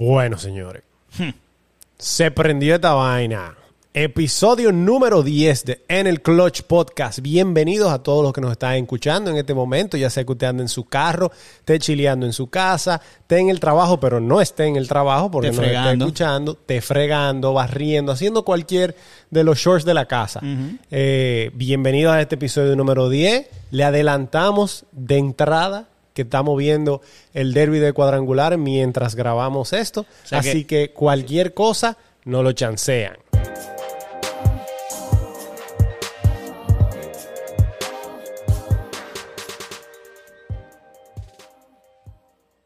Bueno, señores. Se prendió esta vaina. Episodio número 10 de En el Clutch Podcast. Bienvenidos a todos los que nos están escuchando en este momento. Ya sea que usted ande en su carro, esté chileando en su casa, esté en el trabajo, pero no esté en el trabajo porque no está escuchando, esté fregando, barriendo, haciendo cualquier de los shorts de la casa. Eh, bienvenidos a este episodio número 10. Le adelantamos de entrada que estamos viendo el derby de cuadrangular mientras grabamos esto. sea Así que cualquier cosa no lo chancean.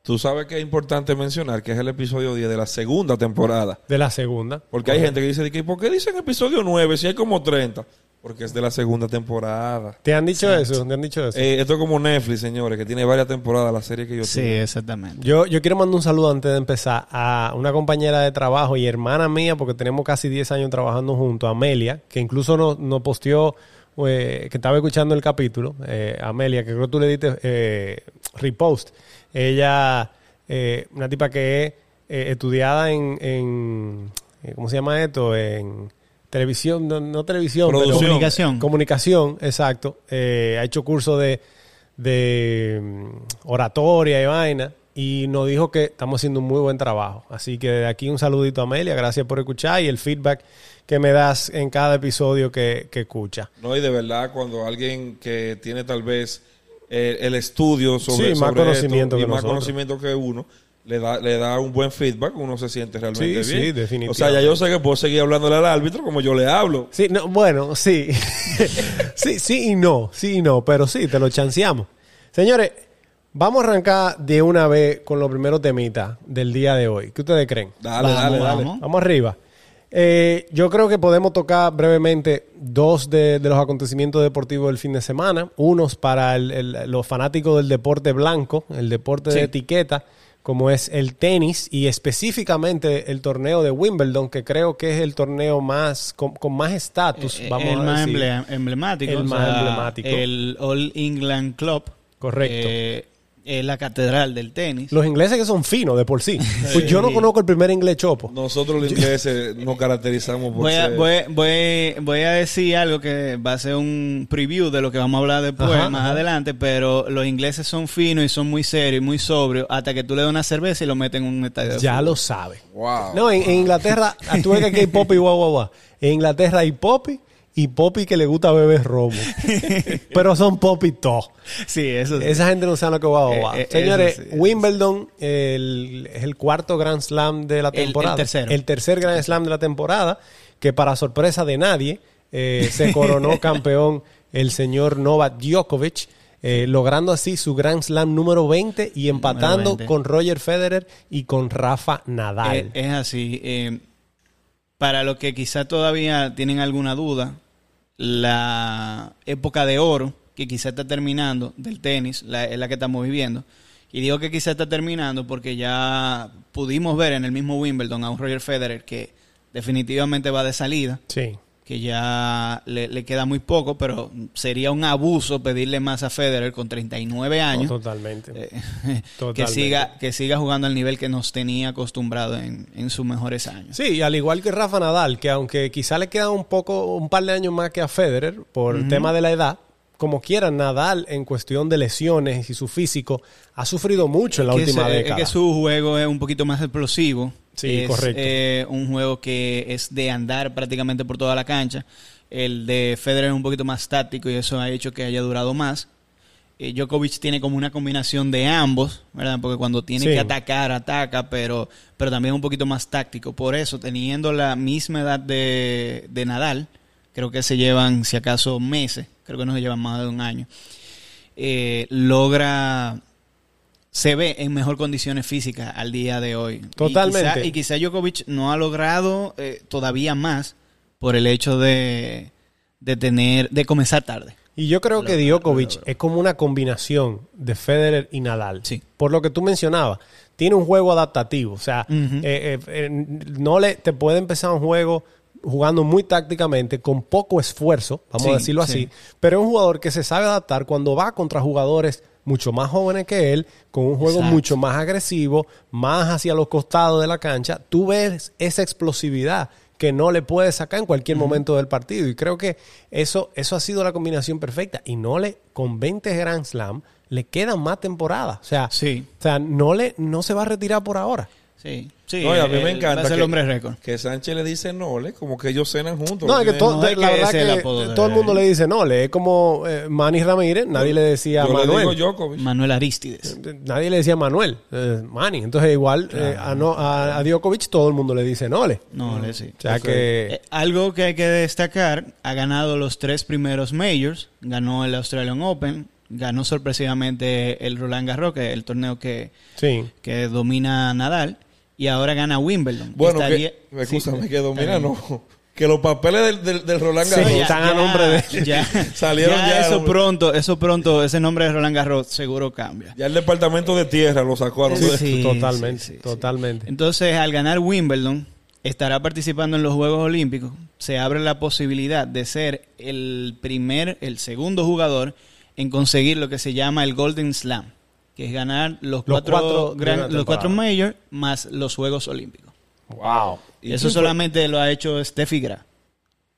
Tú sabes que es importante mencionar que es el episodio 10 de la segunda temporada. De la segunda. Porque hay gente que dice, que, ¿por qué dicen episodio 9 si hay como 30? Porque es de la segunda temporada. ¿Te han dicho eso? ¿Te han dicho eso? Eh, esto es como Netflix, señores, que tiene varias temporadas la serie que yo Sí, exactamente. Yo, yo quiero mandar un saludo antes de empezar a una compañera de trabajo y hermana mía, porque tenemos casi 10 años trabajando juntos, Amelia, que incluso nos, nos posteó, eh, que estaba escuchando el capítulo, eh, Amelia, que creo que tú le diste eh, repost. Ella, eh, una tipa que es eh, estudiada en, en ¿cómo se llama esto? En televisión, no, no televisión, pero. Comunicación. Comunicación, exacto. Eh, ha hecho curso de, de mm, oratoria y vaina. Y nos dijo que estamos haciendo un muy buen trabajo. Así que de aquí un saludito a Amelia. Gracias por escuchar y el feedback que me das en cada episodio que, que escucha. No, y de verdad, cuando alguien que tiene tal vez eh, el estudio sobre, Sí, más sobre conocimiento esto, y que más nosotros. conocimiento que uno, le da, le da un buen feedback, uno se siente realmente Sí, bien. sí, definitivamente. O sea, ya yo sé que puedo seguir hablándole al árbitro como yo le hablo. Sí, no, bueno, sí. sí, sí y no. Sí y no. Pero sí, te lo chanceamos. Señores, vamos a arrancar de una vez con los primeros temitas del día de hoy. ¿Qué ustedes creen? Dale, Vamos, dale, dale. vamos. Vamos arriba. Eh, yo creo que podemos tocar brevemente dos de, de los acontecimientos deportivos del fin de semana. Unos para el- el- los fanáticos del deporte blanco, el deporte Sí. de etiqueta, como es el tenis y específicamente el torneo de Wimbledon, que creo que es el torneo más con, con más estatus. Eh, vamos el a más decir. emblemático. El más sea, emblemático. El All England Club. Correcto. eh, es la catedral del tenis. Los ingleses que son finos de por sí. Pues yo no conozco el primer inglés chopo. Nosotros los ingleses nos caracterizamos por Voy a, ser... voy, voy, voy a decir algo que va a ser un preview de lo que vamos a hablar después, Ajá, más ajá. adelante, pero los ingleses son finos y son muy serios y muy sobrios hasta que tú le das una cerveza y lo metes en un estadio Ya lo sabe. Wow. No, en, en Inglaterra, tú ves que aquí hay popi, guau, guau, guau. En Inglaterra hay popi y popi que le gusta beber romo. Pero son popi todos. Sí, eso sí. Esa gente no sabe lo que va a Eh, guau. eh, Señores, sí, Wimbledon el- es el cuarto Grand Slam de la El- el temporada. tercero. El tercer Grand Slam de la temporada, que para sorpresa de nadie, eh, se coronó campeón el señor Novak Djokovic. eh, logrando así su Grand Slam número 20 y empatando 20. con Roger Federer y con Rafa Nadal. Es así. para los que quizá todavía tienen alguna duda, la época de oro, que quizá está terminando del tenis, la, es la que estamos viviendo. Y digo que quizá está terminando porque ya pudimos ver en el mismo Wimbledon a un Roger Federer que definitivamente va de salida, sí. Que ya le, le queda muy poco, pero sería un abuso pedirle más a Federer con 39 años. No, totalmente. Eh, que Totalmente. siga que siga jugando al nivel que nos tenía acostumbrado en, en sus mejores años. Sí, al igual que Rafa Nadal, que aunque quizá le queda un poco, un par de años más que a Federer por el tema de la edad, como quiera, Nadal en cuestión de lesiones y su físico ha sufrido mucho en la última década. Es que su juego es un poquito más explosivo. Sí, es, correcto. eh, un juego que es de andar prácticamente por toda la cancha. El de Federer es un poquito más táctico y eso ha hecho que haya durado más. Eh, Djokovic tiene como una combinación de ambos, ¿verdad? Porque cuando tiene Sí. que atacar, ataca, pero, pero también un poquito más táctico. Por eso, teniendo la misma edad de, de Nadal, creo que se llevan, si acaso, meses, creo que no se llevan más de un año, eh, logra se ve en mejor condiciones físicas al día de hoy. Totalmente. Y quizá, y quizá Djokovic no ha logrado eh, todavía más por el hecho de, de tener, de comenzar tarde. Y yo creo Lo- que lo Djokovic es como una combinación de Federer y Nadal. Sí. Por lo que tú mencionabas, tiene un juego adaptativo. O sea, eh, no le, te puede empezar un juego jugando muy tácticamente, con poco esfuerzo, vamos Sí, a decirlo sí. así, pero es un jugador que se sabe adaptar cuando va contra jugadores mucho más jóvenes que él, con un juego Exacto. mucho más agresivo, más hacia los costados de la cancha. Tú ves esa explosividad que no le puede sacar en cualquier momento del partido. Y creo que eso, eso ha sido la combinación perfecta. Y no le, con 20 Grand Slam, le quedan más temporadas. O sea, Sí. o sea no, le, no se va a retirar por ahora. Sí, sí. No, y a mí me encanta ser el que, hombre récord. que Sánchez le dice Nole, como que ellos cenan juntos. No, es que es la que verdad es el que todo el mundo le dice no, le es como eh, Manny Ramírez, nadie le decía yo le Manuel. digo. Manuel Aristides. Nadie le decía Manuel, eh, Manny. Entonces igual eh, a, no, a, a Djokovic todo el mundo le dice Nole. No, le sí. O sea que... Eh, algo que hay que destacar, ha ganado los tres primeros majors, ganó el Australian Open, ganó sorpresivamente el Roland Garros, que es el torneo que, Sí. que domina Nadal, y ahora gana Wimbledon. Bueno, Estaría- que, escúchame, sí, que domina, está bien. no. Que los papeles del, del, del Roland Sí, Garros ya- están a nombre de- ya, Salieron ya ya, eso hombre. pronto, eso pronto, ese nombre de Roland Garros seguro cambia. Ya el departamento de tierra lo sacó a los Sí, totalmente, sí, sí. totalmente. Entonces, al ganar Wimbledon, estará participando en los Juegos Olímpicos. Se abre la posibilidad de ser el primer, el segundo jugador en conseguir lo que se llama el Golden Slam, que es ganar los, Los cuatro, cuatro gran- los cuatro majors más los Juegos Olímpicos. Wow. ¿Y Eso fue? solamente lo ha hecho Steffi Graf.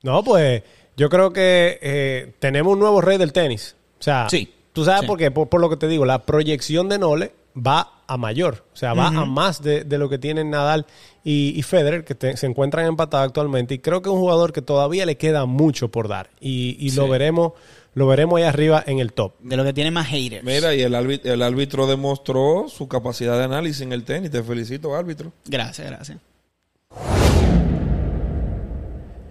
No, pues yo creo que eh, tenemos un nuevo rey del tenis. O sea, Sí. tú sabes Sí. por qué, por, por lo que te digo, la proyección de Nole va a mayor, o sea, va a más de, de lo que tienen Nadal y, y Federer, que te- se encuentran empatados actualmente. Y creo que es un jugador que todavía le queda mucho por dar. Y, y lo veremos, lo veremos ahí arriba en el top. De lo que tiene más haters. Mira, y el árbitro, el árbitro demostró su capacidad de análisis en el tenis. Te felicito, árbitro. Gracias, gracias.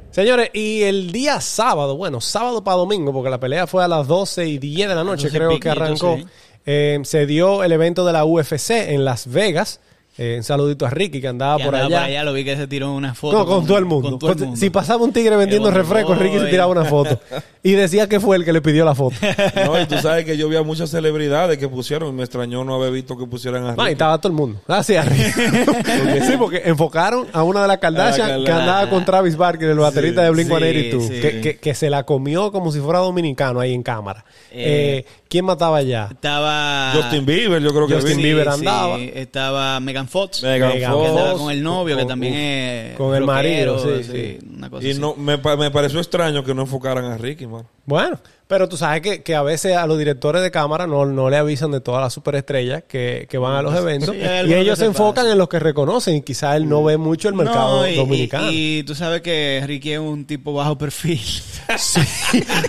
Señores, y el día sábado, bueno, sábado para domingo, porque la pelea fue a las 12 y 10 de la noche, 12 creo que arrancó. sí. Eh, se dio el evento de la UFC en Las Vegas. Eh, un saludito a Ricky que andaba, Que por, andaba allá. lo vi que se tiró una foto. No, con, todo el mundo. con todo el Con- mundo. Si pasaba un tigre vendiendo refrescos, Ricky se tiraba una foto. Y decía que fue el que le pidió la foto. No, y tú sabes que yo vi a muchas celebridades que pusieron y me extrañó no haber visto que pusieran a No, y Ricky. estaba todo el mundo. Así arriba. Porque sí, porque enfocaron a una de las Kardashian la que andaba con Travis Barker, el baterista de Blink sí, 182, sí. que, que, que se la comió como si fuera dominicano ahí en cámara. Eh, Eh, ¿Quién mataba allá? Estaba... Justin Bieber, yo creo que Justin vi. Bieber andaba. estaba Megan Fox. Megan Megan que andaba Fox. con el novio, que con- también con- es... con el marido, sí, sí. Una cosa Y así. no, me, pa- me pareció extraño que no enfocaran a Ricky, man. Bueno, pero tú sabes que, que a veces a los directores de cámara no, no le avisan de todas las superestrellas que, que van a los eventos Sí, y ellos se enfocan en los que reconocen y quizás él no ve mucho el mercado No, y- dominicano. Y, y tú sabes que Ricky es un tipo bajo perfil. Sí,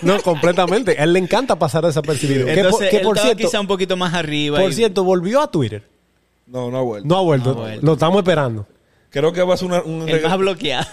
no, completamente. A él le encanta pasar desapercibido. que por, Entonces, que él por cierto, quizá un poquito más arriba. por y- cierto, volvió a Twitter. No, no ha vuelto. No ha vuelto. No ha vuelto. Lo estamos esperando. Creo que va a ser una- un regreso.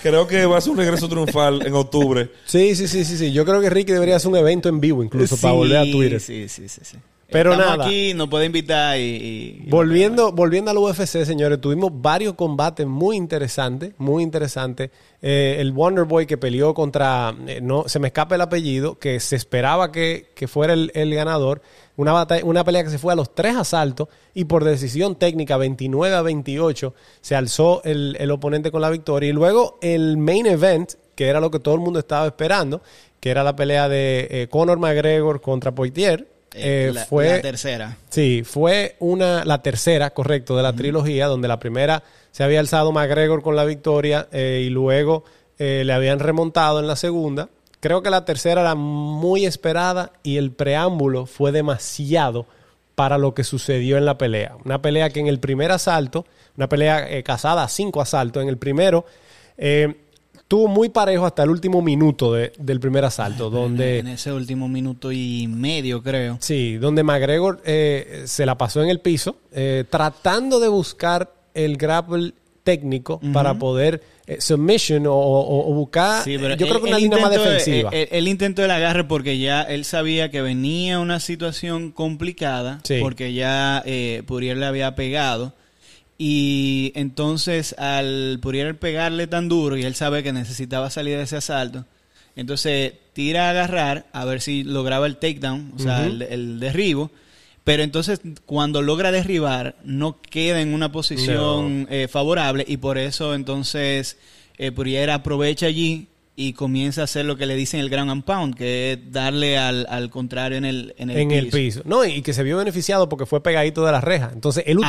Creo que va a ser un regreso triunfal en octubre. Sí, sí, sí, sí, sí. Yo creo que Ricky debería hacer un evento en vivo incluso para volver a Twitter. Sí, sí, sí. sí. Pero Estamos nada. aquí, nos puede invitar y... y- y- Volviendo, volviendo al UFC, señores, tuvimos varios combates muy interesantes, muy interesantes. Eh, el Wonder Boy que peleó contra, eh, no, se me escapa el apellido, que se esperaba que, que fuera el, el ganador. Una, batalla, una pelea que se fue a los tres asaltos y por decisión técnica 29 a 28 se alzó el, el oponente con la victoria. Y luego el main event, que era lo que todo el mundo estaba esperando, que era la pelea de eh, Conor McGregor contra Poitier. eh, eh, la, fue la tercera. Sí, fue una, la tercera, correcto, de la trilogía, donde la primera se había alzado McGregor con la victoria eh, y luego eh, le habían remontado en la segunda. Creo que la tercera era muy esperada y el preámbulo fue demasiado para lo que sucedió en la pelea. Una pelea que en el primer asalto, una pelea eh, casada a cinco asaltos, en el primero eh, tuvo muy parejo hasta el último minuto de- del primer asalto, donde... En ese último minuto y medio, creo. Sí, donde McGregor eh, se la pasó en el piso, eh, tratando de buscar el grapple técnico para poder eh, submission o, o- o buscar, Sí, pero yo creo él- que una línea más defensiva. Él, él intentó el agarre porque ya él sabía que venía una situación complicada, Sí. porque ya eh, Puriel le había pegado. Y entonces al Puriel pegarle tan duro y él sabe que necesitaba salir de ese asalto, entonces tira a agarrar a ver si lograba el takedown, o sea, el, el derribo. Pero entonces cuando logra derribar no queda en una posición eh, favorable y por eso entonces eh, Puriel aprovecha allí y comienza a hacer lo que le dicen el ground and pound, que es darle al, al contrario en el, en el en el piso. piso. No, y que se vio beneficiado porque fue pegadito de la reja. Entonces, él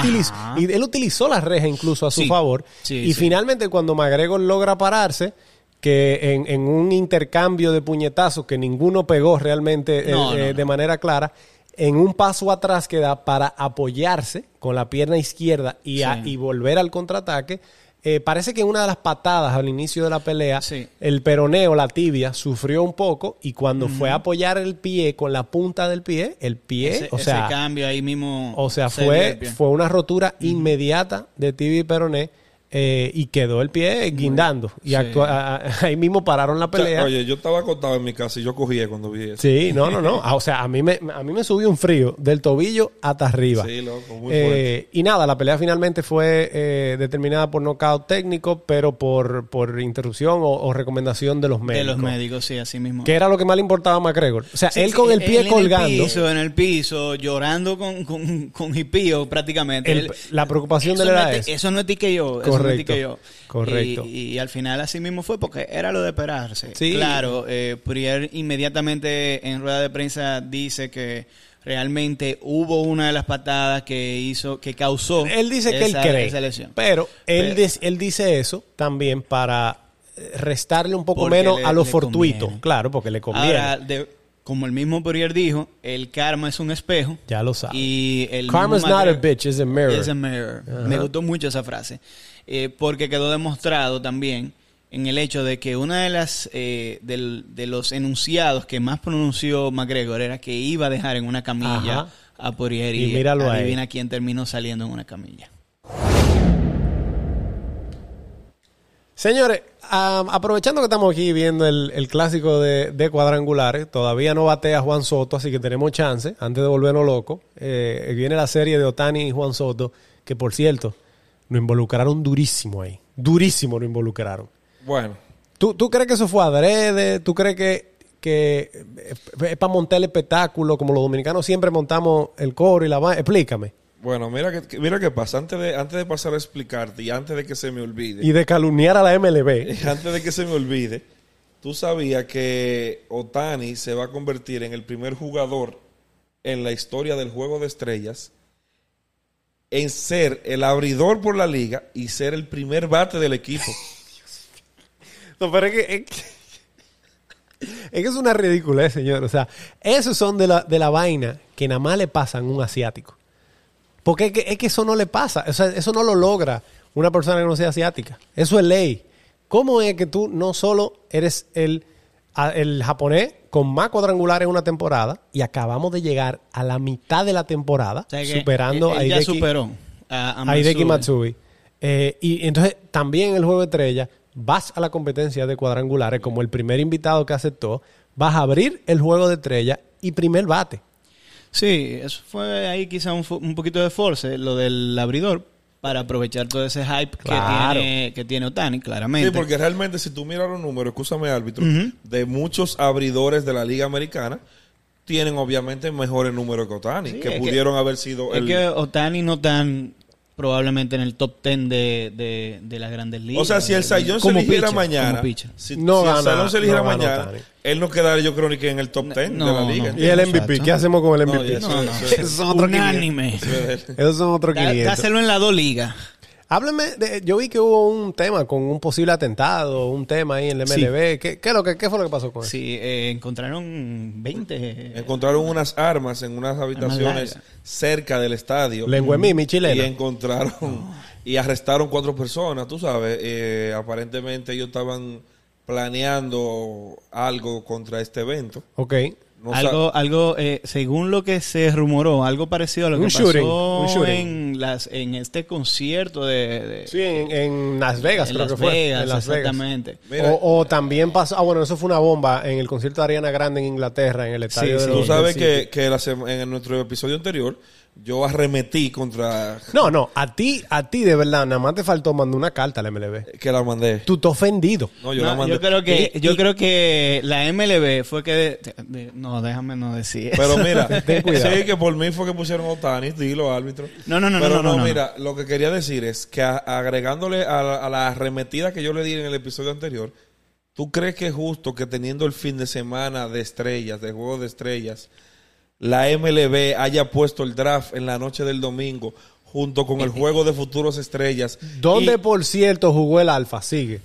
y él utilizó la reja incluso a su Sí. favor. Sí, y sí. finalmente, cuando McGregor logra pararse, que en, en un intercambio de puñetazos que ninguno pegó realmente eh, No, eh, no. de manera clara, en un paso atrás que da para apoyarse con la pierna izquierda y, a- y volver al contraataque. eh, parece que en una de las patadas al inicio de la pelea, Sí. el peroneo, la tibia, sufrió un poco y cuando fue a apoyar el pie con la punta del pie, el pie, Ese, o ese sea, cambio ahí mismo. o sea, se fue, fue una rotura inmediata de tibia y peroné eh, y quedó el pie guindando. Y Sí. actua- ahí mismo pararon la O sea, pelea. oye, yo estaba acostado en mi casa y yo cogí cuando vi eso. Sí, no, no, no. Ah, O sea, a mí me, a mí me subió un frío del tobillo hasta arriba. Sí, loco, muy Eh, fuerte. y nada, la pelea finalmente fue eh, determinada por nocaut técnico, pero por, por interrupción o, o recomendación de los médicos. De los médicos, sí, así mismo. Que era lo que más le importaba a McGregor. O sea, Sí, él sí, con el pie él colgando. En el piso, en el piso, llorando con, con, con hipío prácticamente. El- Él- la preocupación de él eso no era es esa. ti- Eso no es TKO. Eso Correcto. Y, y al final así mismo fue porque era lo de esperarse. Sí. Claro, eh, inmediatamente en rueda de prensa dice que realmente hubo una de las patadas que hizo, que causó Él dice que esa- él cree. esa lesión. Pero él, Pero- dis- él dice eso también para eh, restarle un poco menos le- a lo fortuito. conviene. Claro, porque le conviene. Ahora, de- como el mismo Poirier dijo, el karma es un espejo. ya lo sabes. Y el Karma's mismo not a bitch, it's a mirror. It's a mirror. Me gustó mucho esa frase. Eh, porque quedó demostrado también en el hecho de que una de las eh, del- de los enunciados que más pronunció McGregor era que iba a dejar en una camilla Ajá. a Poirier Y y, míralo ahí. adivina quién terminó saliendo en una camilla. Señores, aprovechando que estamos aquí viendo el, el clásico de, de cuadrangulares, todavía no batea Juan Soto, así que tenemos chance antes de volvernos locos. Eh, viene la serie de Otani y Juan Soto, que por cierto, nos involucraron durísimo ahí. Durísimo nos involucraron. Bueno, ¿Tú, ¿Tú crees que eso fue adrede? ¿Tú crees que, que es para montar el espectáculo como los dominicanos siempre montamos el coro y la vaina? Explícame. bueno, mira que, que- mira qué pasa. Antes de, antes de pasar a explicarte y antes de que se me olvide, Y de calumniar a la MLB. antes de que se me olvide, tú sabías que Otani se va a convertir en el primer jugador en la historia del juego de estrellas en ser el abridor por la liga y ser el primer bate del equipo. No, pero es que, es que- es que es una ridiculez, señor. O sea, esos son de la, de la vaina que nada más le pasan a un asiático. Porque es que, es que eso no le pasa. O sea, eso no lo logra una persona que no sea asiática. Eso es ley. ¿Cómo es que tú no solo eres el, el japonés con más cuadrangulares en una temporada y acabamos de llegar a la mitad de la temporada O sea que superando él- a él Hideki- superó a, a a Hideki Matsui. Eh, y entonces también en el juego de estrella vas a la competencia de cuadrangulares como el primer invitado que aceptó, vas a abrir el juego de estrella y primer bate. Sí, eso fue ahí quizá un, un poquito de force, lo del abridor, para aprovechar todo ese hype Claro. que, tiene, que tiene Otani, claramente. Sí, porque realmente si tú miras los números, escúchame árbitro, de muchos abridores de la liga americana, tienen obviamente mejores números que Otani, Sí, que es que- pudieron haber sido Es el... que Otani no tan probablemente en el top 10 de, de, de las grandes ligas. O sea, si el Sayón se eligiera pitcher, mañana, si, No si gana- el Sayón se eligiera no gana mañana, Otani. él no quedaría yo creo ni que en el top 10 No, de la liga. no. Y el. MVP, ¿qué hacemos con el No, MVP? eso- No, no. eso- Esos son otros 500. Unánime. Esos son otros Dá- 500. Dáselo en las dos ligas. Hábleme, de- yo vi que hubo un tema con un posible atentado, un tema ahí en el Sí. MLB. ¿Qué, qué, es lo que, ¿Qué fue lo que pasó con eso? Sí, eh, encontraron 20. Encontraron unas armas en unas habitaciones cerca del estadio. Lengüemí, mi Y chilena. encontraron y arrestaron cuatro personas, tú sabes. eh, aparentemente ellos estaban planeando algo contra este evento. Ok. No algo, algo eh, según lo que se rumoró, algo parecido a lo Un que shooting, pasó en las en este concierto de, de- Sí, en, en Las Vegas en creo Las que fue. Vegas, en Las Vegas. exactamente. Mira. O, o también pasó, ah bueno, eso fue una bomba en el concierto de Ariana Grande en Inglaterra, en el estadio Sí, de sí. Tú sabes que, que la en nuestro episodio anterior yo arremetí contra No, no, a ti, a ti de verdad, nada más te faltó mandar una carta al MLB. que la mandé. Tú te ofendido. No, yo No, la mandé. yo creo que Y- yo y- creo que la MLB fue que de- de- no déjame no decir eso. Pero mira, Ten cuidado. sí que por mí fue que pusieron a Otani, dilo árbitro. No, no, no, Pero no, no, no, mira, lo que quería decir es que a- agregándole a la, a la arremetida que yo le di en el episodio anterior, ¿tú crees que es justo que teniendo el fin de semana de estrellas, de juego de estrellas, la MLB haya puesto el draft en la noche del domingo junto con el juego de futuros estrellas? ¿Dónde, Y por cierto, jugó el Alfa? Sigue.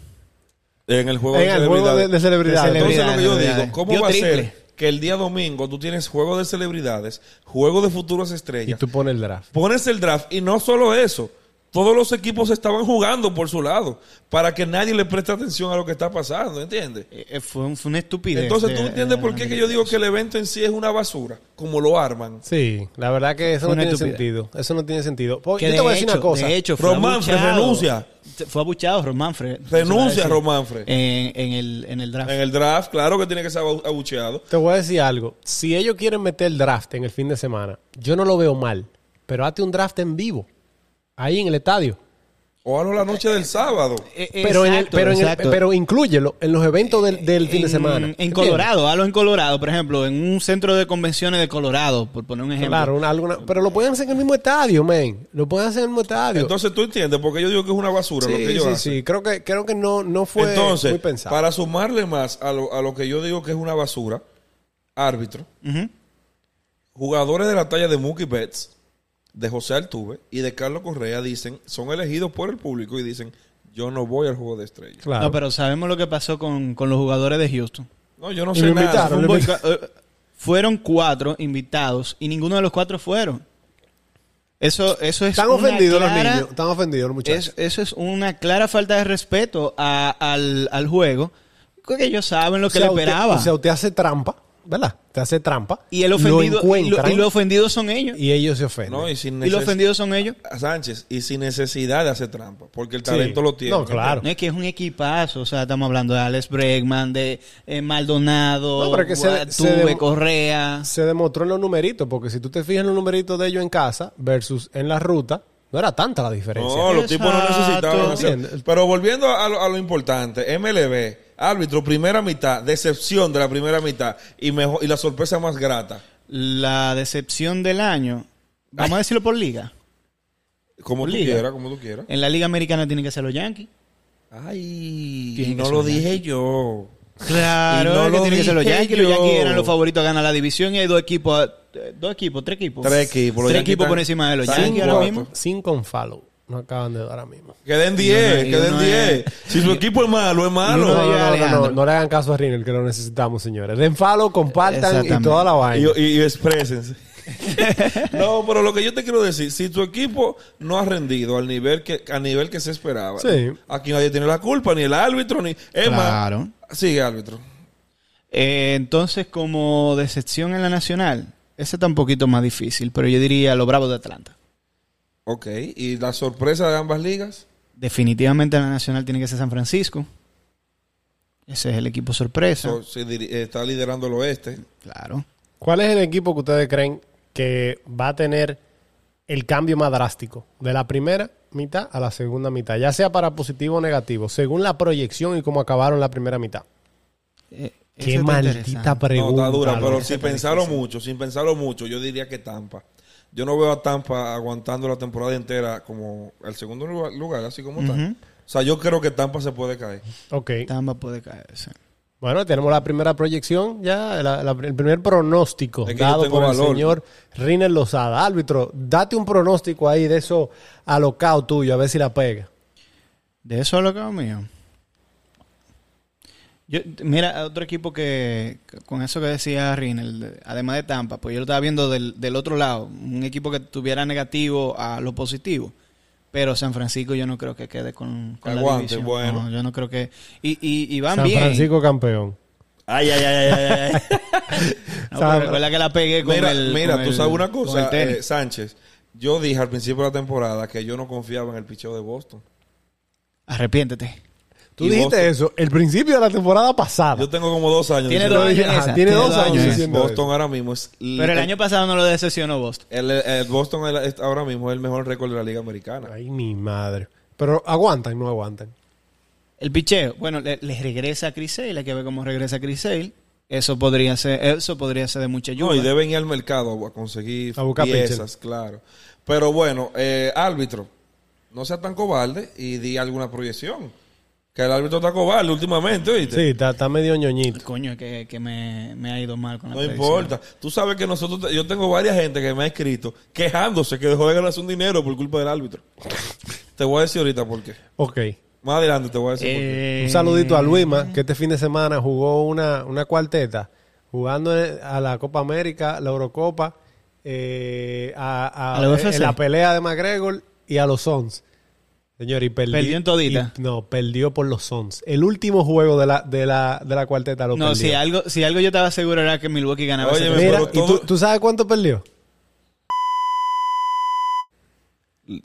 en el juego, En de, el juego de, de celebridades. De Entonces lo que yo celebridades. digo, ¿cómo va a ser que el día domingo tú tienes juego de celebridades, juego de futuros Y estrellas, tú pones el draft. pones el draft y no solo eso, todos los equipos estaban jugando por su lado para que nadie le preste atención a lo que está pasando, ¿entiendes? Eh, eh, fue, un- fue una estupidez. Entonces tú de- entiendes de por qué que América. yo digo que el evento en sí es una basura, como lo arman. Sí, la verdad que eso Fue no tiene estupidez. sentido. Eso no tiene sentido. Po- Que yo te voy a decir hecho- una cosa. De hecho, renuncia. Fue abuchado Romanfred. Renuncia Eso Romanfred. En, en el, en el draft. En el draft, claro que tiene que ser abu- abucheado. Te voy a decir algo. Si ellos quieren meter el draft en el fin de semana, yo no lo veo mal. Pero hazte un draft en vivo. Ahí en el estadio. O hazlo la noche del sábado. Eh, Pero, en el, pero, en el- pero inclúyelo en los eventos del, del fin de semana. En. Colorado, hazlo en Colorado, por ejemplo, en un centro de convenciones de Colorado, por poner un ejemplo. Claro, una- alguna- pero lo pueden hacer en el mismo estadio, men. Lo pueden hacer en el mismo estadio. Entonces tú entiendes, porque yo digo que es una basura lo que sí, sí, hacen. sí. Creo que, creo que no, no fue Entonces, muy pensado. para sumarle más a lo, a lo que yo digo que es una basura, árbitro, jugadores de la talla de Mookie Betts, de José Altuve y de Carlos Correa dicen, son elegidos por el público y dicen, yo no voy al juego de estrellas. Claro. No, pero sabemos lo que pasó con, con los jugadores de Houston. No, yo no Y sé nada. Fue eh, fueron cuatro invitados y ninguno de los cuatro fueron. Eso, eso es Están ofendidos los niños. Están ofendidos los muchachos. es- eso es una clara falta de respeto a- al, al juego. Porque ellos saben lo que O sea, le usted- esperaba. o sea, usted hace trampa, ¿verdad? Te hace trampa. y el lo ofendido y, lo- encuentran y los ofendidos son ellos. y ellos se ofenden. No, y sin Y los ofendidos son ellos. Sánchez, y sin necesidad de hacer trampa, porque el Sí. talento lo tiene. No, claro. No es que es un equipazo, o sea, estamos hablando de Alex Bregman, de eh, Maldonado, No, pero que se- se Correa. Se demostró en los numeritos, porque si tú te fijas en los numeritos de ellos en casa versus en la ruta, no era tanta la diferencia. No, los tipos no necesitaban hacer. Pero volviendo a lo, a lo importante, MLB, árbitro, primera mitad, decepción de la primera mitad y mejor y la sorpresa más grata. La decepción del año, vamos a decirlo por liga. Como tú Liga. quieras, como tú quieras. En la liga americana tienen que ser los Yankees. Ay, no lo dije yo. Claro, Y no es que lo tienen que ser los Yankees. Los. Yankees eran los favoritos a ganar la división y hay dos equipos, eh, dos equipos, tres equipos. Tres equipos. Los Tres equipos por encima de los Yankees ahora mismo. Sin con follow. No acaban de dar ahora mismo. Queden Y 10, uno- y queden uno 10. es- Si su equipo es malo, es malo. no, no, no, no, Alejandro. no le hagan caso a Rinel, que lo necesitamos, señores. Den follow, compartan y toda la vaina. Y, y, y exprésense. no, pero lo que yo te quiero decir, si tu equipo no ha rendido al nivel que a nivel que se esperaba, Sí. aquí nadie tiene la culpa, ni el árbitro, ni es Claro. más, sigue árbitro. Eh, entonces, como decepción en la nacional, ese está un poquito más difícil, pero yo diría los Bravos de Atlanta. Ok, y la sorpresa de ambas ligas, Definitivamente en la nacional tiene que ser San Francisco. Ese es el equipo sorpresa. so- se diri- está liderando el oeste. claro. ¿Cuál es el equipo que ustedes creen que va a tener el cambio más drástico de la primera mitad a la segunda mitad? Ya sea para positivo o negativo, según la proyección y cómo acabaron la primera mitad. Eh, Qué maldita pregunta. no, está dura, pero sin pensarlo mucho, sin pensarlo mucho, yo diría que Tampa. Yo no veo a Tampa aguantando la temporada entera como el segundo lugar, lugar, así como está. Ujú. O sea, yo creo que Tampa se puede caer. Ok. Tampa puede caerse. Bueno, tenemos la primera proyección ya, la- la- el primer pronóstico Es que yo dado por el señor Riner Lozada. Árbitro, date un pronóstico ahí de eso alocado tuyo, a ver si la pega. De eso es mío. Yo, mira, otro equipo que, con eso que decía Rinel, de- además de Tampa, pues yo lo estaba viendo del, del otro lado, un equipo que tuviera negativo a lo positivo. Pero San Francisco yo no creo que quede con, con la Aguante, división. bueno. No, yo no creo que... Y, y, y van San bien. Francisco campeón. Ay, ay, ay, ay, ay. No, recuerda que la pegué con mira, el mira, con tú el- sabes una cosa, eh, Sánchez. Yo dije al principio de la temporada que yo no confiaba en el picheo de Boston. Arrepiéntete. Tú Y dijiste Boston- eso el principio de la temporada pasada. Yo tengo como dos años. Tiene diciendo- dos años ajá, tiene tiene dos dos años años. diciendo Boston eso. ahora mismo es... Pero el año pasado no lo decepcionó Boston. el, el Boston ahora mismo es el mejor récord de la Liga Americana. Ay, mi madre. Pero aguantan, no aguantan. El picheo, bueno, le, le regresa a Chris Sale, hay que ver cómo regresa a Chris Sale. Eso podría ser, eso podría ser de mucha ayuda. No, y deben ir al mercado a conseguir A buscar piezas, claro. Pero bueno, eh, árbitro, no sea tan cobarde y di alguna proyección. Que el árbitro está cobarde últimamente, ¿oíste? Sí, está, está medio ñoñito. Coño, que, que me, me ha ido mal con la No predicción. importa. Tú sabes que nosotros, yo tengo varias gente que me ha escrito quejándose que dejó de ganarse un dinero por culpa del árbitro. te voy a decir ahorita por qué. Ok. Más adelante te voy a decir por qué. Eh, Un saludito a Luima, que este fin de semana jugó una, una cuarteta, jugando a la Copa América, la Eurocopa, eh, a, a- ¿A la UFC? en la pelea de McGregor y a los Sons. Señor, y perdió. Perdió en todita. y- no, perdió por los Sons. El último juego de la, de la, de la cuarteta lo No, perdió. si algo, si algo yo estaba seguro era que Milwaukee ganaba Oye, ese me- partido. Mira, pero ¿y tú, todo- tú sabes cuánto perdió?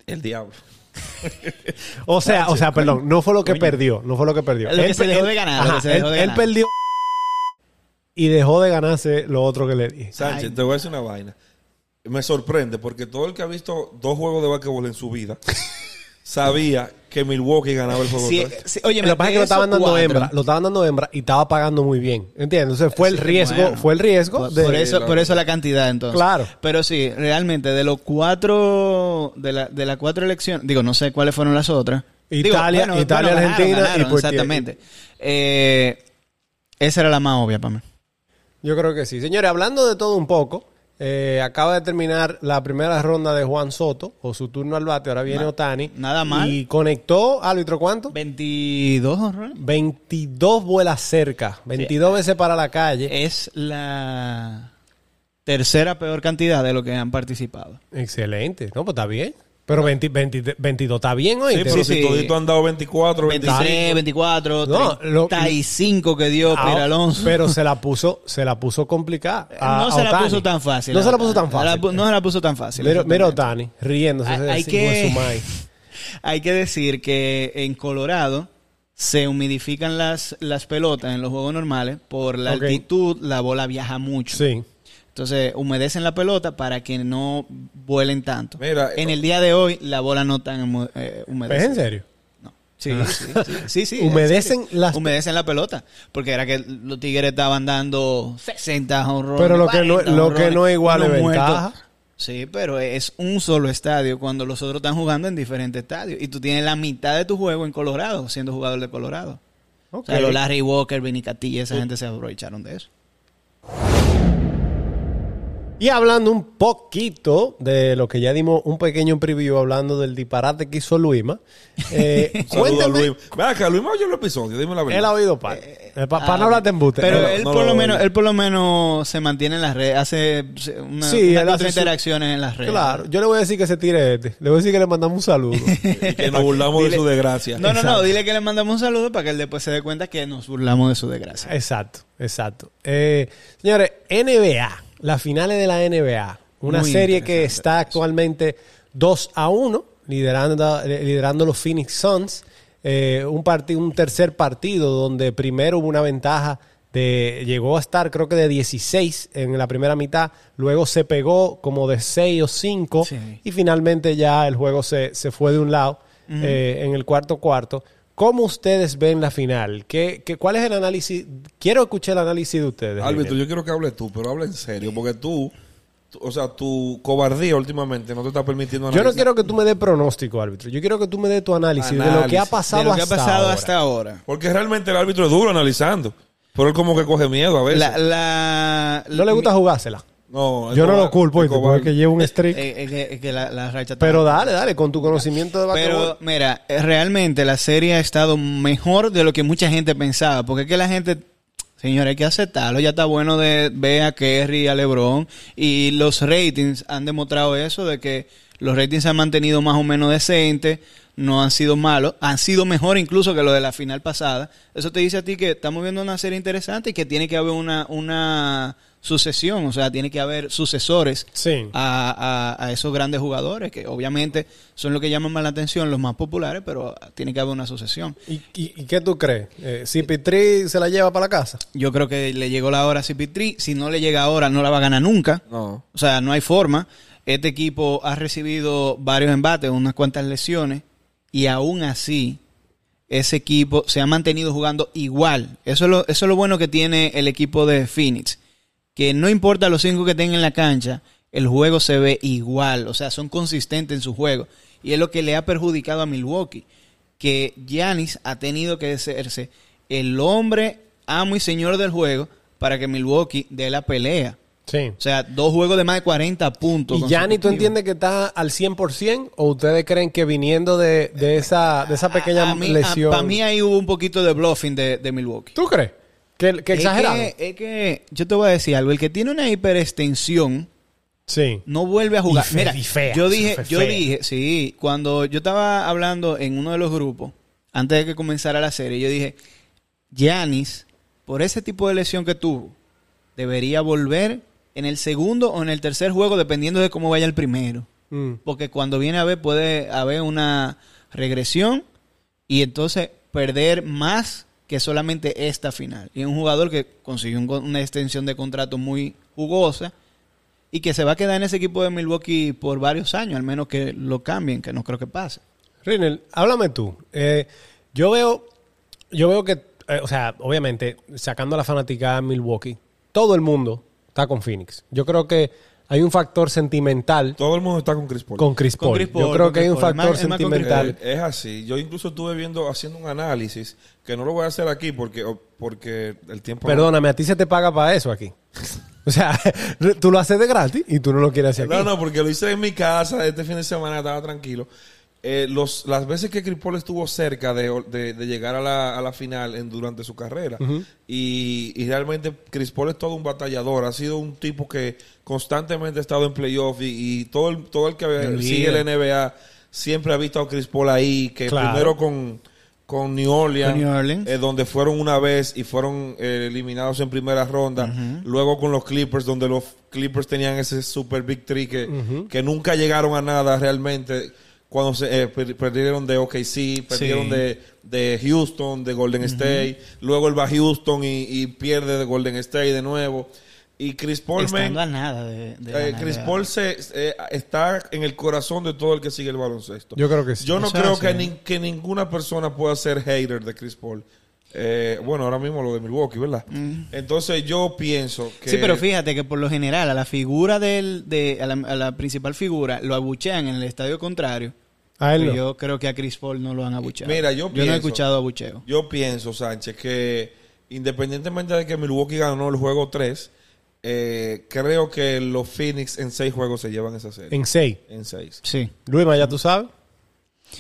El diablo. O sea, o sea, perdón, no fue lo que perdió, no fue lo que perdió. Lo que Él se dejó él- de ganar, lo ajá, que se dejó él, de él ganar. perdió y dejó de ganarse lo otro que le dije. Sánchez, Ay. te voy a decir una vaina. Me sorprende porque todo el que ha visto dos juegos de basquetbol en su vida sabía que Milwaukee ganaba el juego Sí, oye, lo que pasa es que lo estaban dando cuatro- hembra, lo estaban dando hembra y estaba pagando muy bien. ¿Entiendes? Entonces fue el Sí, riesgo, bueno. fue el riesgo Por, de por eso, la- por eso la cantidad, entonces. Claro. Pero sí, realmente, de los cuatro, de, la, de las cuatro elecciones, digo, no sé cuáles fueron las otras. Digo, Italia- Italia, ganaron, Argentina y ganaron, Puerto- Exactamente. Eh, esa era la más obvia para mí. Yo creo que sí. Señores, hablando de todo un poco, eh, acaba de terminar la primera ronda de Juan Soto, o su turno al bate, ahora viene Otani. nada mal. Y conectó, árbitro, ¿cuánto? 22 honrones. 22 vuelas cerca, 22 veces para la calle. Es la tercera peor cantidad de lo que han participado. Excelente. No, pues está bien. Pero 20 20 22 está bien hoy. Sí, pero sí, si sí. todito han dado 24, 25. 23, 24, No, lo- 35 que dio Ah, Alonso. Pero se la puso, se la puso complicada. a- no a se la puso tan fácil. No se la puso tan la fácil. no se la puso tan fácil. Mira, mira. Otani, riéndose. Hay- que-. Hay decir que en Colorado se humidifican las, las pelotas en los juegos normales. Por la altitud, la bola viaja mucho. Sí. Entonces, humedecen la pelota para que no vuelen tanto. Mira, en el día de hoy, la bola no tan humo- eh, ¿Es humedecida. en serio? No. Sí, sí, sí, sí, sí, Humedecen las- humedecen la pelota porque era que los tigres estaban dando 60 honrones Pero lo que no- 40 lo que no es igual es ventaja. Sí, pero es un solo estadio cuando los otros están jugando en diferentes estadios y tú tienes la mitad de tu juego en Colorado siendo jugador de Colorado. Ok. O sea, los Larry Walker, Vinny Catilla, esa gente se aprovecharon de eso. Y hablando un poquito de lo que ya dimos un pequeño preview hablando del disparate que hizo Luima. Eh, Saludos a. Ven acá, Luis me oyó el episodio, dime la verdad. él ha oído par. para Ah, no hablarte en embuste. Pero No, él, no por lo lo menos, él por lo menos se mantiene en las redes, hace una, Sí, una él que hace otra su- interacciones en las redes. Claro, yo le voy a decir que se tire este. Le voy a decir que le mandamos un saludo. Y que nos burlamos de su desgracia. No, no, Exacto. no, dile que le mandamos un saludo para que él después se dé cuenta que nos burlamos de su desgracia. exacto, exacto. Eh, señores, NBA, las finales de la NBA. Una Muy serie que está actualmente 2 a 1, liderando, liderando los Phoenix Suns. Eh, un, partido, un tercer partido donde primero hubo una ventaja de llegó a estar creo que de 16 en la primera mitad, luego se pegó como de 6 o 5 Sí. y finalmente ya el juego se, se fue de un lado eh, en el cuarto cuarto. ¿Cómo ustedes ven la final? ¿Qué, qué, ¿Cuál es el análisis? Quiero escuchar el análisis de ustedes. Árbitro, yo quiero que hables tú, pero habla en serio, porque tú, tú- o sea, tu cobardía últimamente no te está permitiendo Yo no analizar. quiero que tú me des pronóstico, árbitro. Yo quiero que tú me des tu análisis, de lo que ha pasado, de lo que ha hasta, pasado ahora. hasta ahora. Porque realmente el árbitro es duro analizando. Pero él como que coge miedo a veces. La, la, No le gusta jugársela. No, Yo no lo culpo, es ¿oíste? porque lleva un streak. eh, eh, que, que la, la racha está- pero dale, dale, con tu conocimiento de Pero mira, eh, realmente la serie ha estado mejor de lo que mucha gente pensaba. Porque es que la gente, señor, hay que aceptarlo. Ya está bueno de ver a Kerry, a LeBron. Y los ratings han demostrado eso, de que los ratings se han mantenido más o menos decentes. No han sido malos. Han sido mejor incluso que lo de la final pasada. Eso te dice a ti que estamos viendo una serie interesante y que tiene que haber una, una sucesión. O sea, tiene que haber sucesores Sí. a, a- a esos grandes jugadores que obviamente son los que llaman más la atención, los más populares, pero tiene que haber una sucesión. ¿Y, y, y qué tú crees? Eh, ¿CP3 se la lleva para la casa? Yo creo que le llegó la hora a CP3, si no le llega ahora no la va a ganar nunca, No. o sea, no hay forma. Este equipo ha recibido varios embates, unas cuantas lesiones, y aún así ese equipo se ha mantenido jugando igual. Eso es lo, eso es lo bueno que tiene el equipo de Phoenix, que no importa los cinco que tengan en la cancha, el juego se ve igual, o sea, son consistentes en su juego. Y es lo que le ha perjudicado a Milwaukee, que Giannis ha tenido que hacerse el hombre amo y señor del juego para que Milwaukee dé la pelea. Sí. O sea, dos juegos de más de 40 puntos. ¿Y Gianni, tú entiendes que está al 100% o ustedes creen que viniendo de, de esa, de esa pequeña A- a mí- a- lesión... Para mí ahí hubo un poquito de bluffing de, de Milwaukee. ¿Tú crees? Que, que Es exagerado. que, es que yo te voy a decir algo. El que tiene una hiperextensión Sí. no vuelve a jugar. Y fe- Mira, y fea, yo dije, fe- yo fea. dije, sí, cuando yo estaba hablando en uno de los grupos, antes de que comenzara la serie, yo dije, Giannis, por ese tipo de lesión que tuvo, debería volver en el segundo o en el tercer juego, dependiendo de cómo vaya el primero. Mm. Porque cuando viene a ver puede haber una regresión y entonces perder más que solamente esta final. Y es un jugador que consiguió un una extensión de contrato muy jugosa y que se va a quedar en ese equipo de Milwaukee por varios años, al menos que lo cambien, que no creo que pase. Rinel, háblame tú. Eh, yo veo, yo veo que, eh, o sea, obviamente, sacando la fanaticada en Milwaukee, todo el mundo está con Phoenix. Yo creo que hay un factor sentimental Todo el mundo está con Chris Paul. con Chris Con Paul. Yo creo que hay un Paul. Factor es más sentimental. Eh, es así. Yo incluso estuve viendo, haciendo un análisis, que no lo voy a hacer aquí porque, porque el tiempo... Perdóname, a ti se te paga para eso aquí. O sea, tú lo haces de gratis y tú no lo quieres hacer aquí. No, no, porque lo hice en mi casa este fin de semana, estaba tranquilo. Eh, los, las veces que Chris Paul estuvo cerca de, de- de llegar a la, a la final en, durante su carrera, y, y realmente Chris Paul es todo un batallador, ha sido un tipo que constantemente ha estado en playoff y, y todo, el, todo el que El sigue la NBA siempre ha visto a Chris Paul ahí, que Claro. primero con, con New Orleans, Con New Orleans. eh, donde fueron una vez y fueron eh, eliminados en primera ronda. Luego con los Clippers, donde los Clippers tenían ese super big three que, que nunca llegaron a nada realmente. Cuando se eh, per- perdieron de OKC, perdieron Sí. de, de Houston, de Golden State. Luego él va a Houston y, y pierde de Golden State de nuevo. Y Chris Paul, man, Estando a nada de, de eh, Chris. Paul se, eh, está en el corazón de todo el que sigue el baloncesto. Yo creo que sí. Yo no Eso creo que, ni- que ninguna persona pueda ser hater de Chris Paul. Eh, bueno, ahora mismo lo de Milwaukee, ¿verdad? Entonces yo pienso que... Mm. Sí, pero fíjate que por lo general a la figura del, de, a la, a la principal figura lo abuchean en el estadio contrario. A él no. Yo creo que a Chris Paul no lo han abucheado. Mira, yo no he pienso- escuchado abucheo. Yo pienso, Sánchez, que independientemente de que Milwaukee ganó el juego 3, eh, creo que los Phoenix en 6 juegos se llevan esa serie. En seis. En 6. Sí. Luis, ya tú sabes.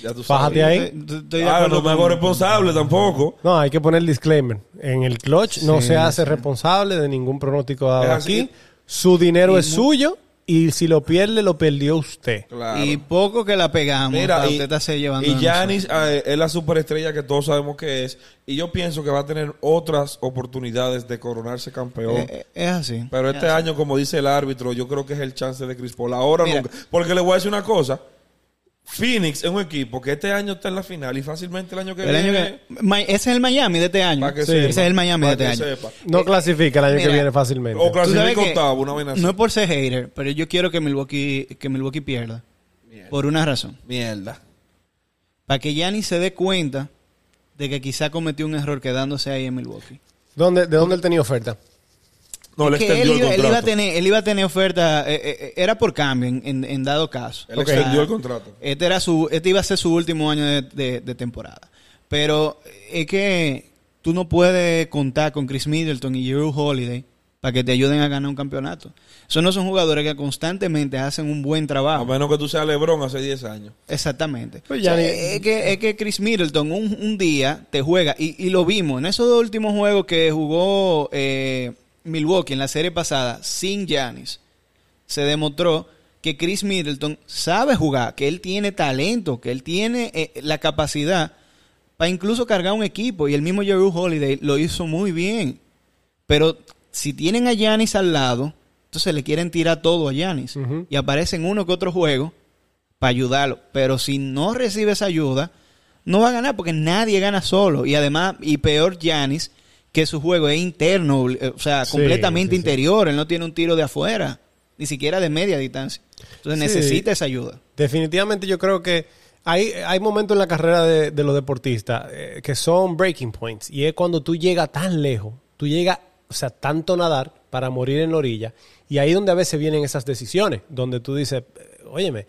Ya tú Fájate sabes. ahí. Estoy- estoy de Ah, no me hago responsable tampoco. No, hay que poner el disclaimer. En el clutch no se hace sí. responsable de ningún pronóstico dado aquí. Su dinero Y es suyo y si lo pierde, lo perdió usted. Claro. Y poco que la pegamos. Mira, y, usted estarse llevando y a Giannis eh, es la superestrella que todos sabemos que es. Y yo pienso que va a tener otras oportunidades de coronarse campeón. Eh, eh, es así. Pero Es este así. año, como dice el árbitro, yo creo que es el chance de Chris Paul. Ahora Mira. nunca. Porque le voy a decir una cosa. Phoenix es un equipo que este año está en la final y fácilmente el año que El año viene... que- ese es el Miami de este año. para que Sí. sepa, Ese es el Miami de este año. sepa. No clasifica el año que viene fácilmente. O clasifica octavo, una así. No es por ser hater, pero yo quiero que Milwaukee, que Milwaukee pierda. Por una razón. Mierda. Para que Giannis se dé cuenta de que quizá cometió un error quedándose ahí en Milwaukee. ¿Dónde, ¿De dónde él tenía oferta? No, le extendió él, el iba- él contrato. iba a tener, él iba a tener oferta, eh, eh, era por cambio en, en- en dado caso. Él extendió el contrato. Este, era su, este iba a ser su último año de, de- de temporada. Pero es que tú no puedes contar con Chris Middleton y Drew Holiday para que te ayuden a ganar un campeonato. Esos no son jugadores que constantemente hacen un buen A trabajo. menos que tú seas LeBron hace 10 años. Exactamente. Pues O sea, es, que, es que Chris Middleton un, un día te juega, y, y lo vimos en esos dos últimos juegos que jugó eh, Milwaukee en la serie pasada sin Giannis, se demostró que Chris Middleton sabe jugar, que él tiene talento, que él tiene eh, la capacidad para incluso cargar un equipo. Y el mismo Jeru Holiday lo hizo muy bien. Pero si tienen a Giannis al lado, entonces le quieren tirar todo a Giannis. Y aparecen uno que otro juego para ayudarlo. Pero si no recibe esa ayuda, no va a ganar porque nadie gana solo. Y además, y peor Giannis, que su juego es interno, eh, o sea, completamente sí, sí. interior. Él no tiene un tiro de afuera, ni siquiera de media distancia. Entonces necesita esa ayuda. Definitivamente yo creo que hay, hay momentos en la carrera de, de los deportistas eh, que son breaking points y es cuando tú llegas tan lejos, tú llegas, o sea, tanto nadar para morir en la orilla y ahí donde a veces vienen esas decisiones, donde tú dices, eh, óyeme,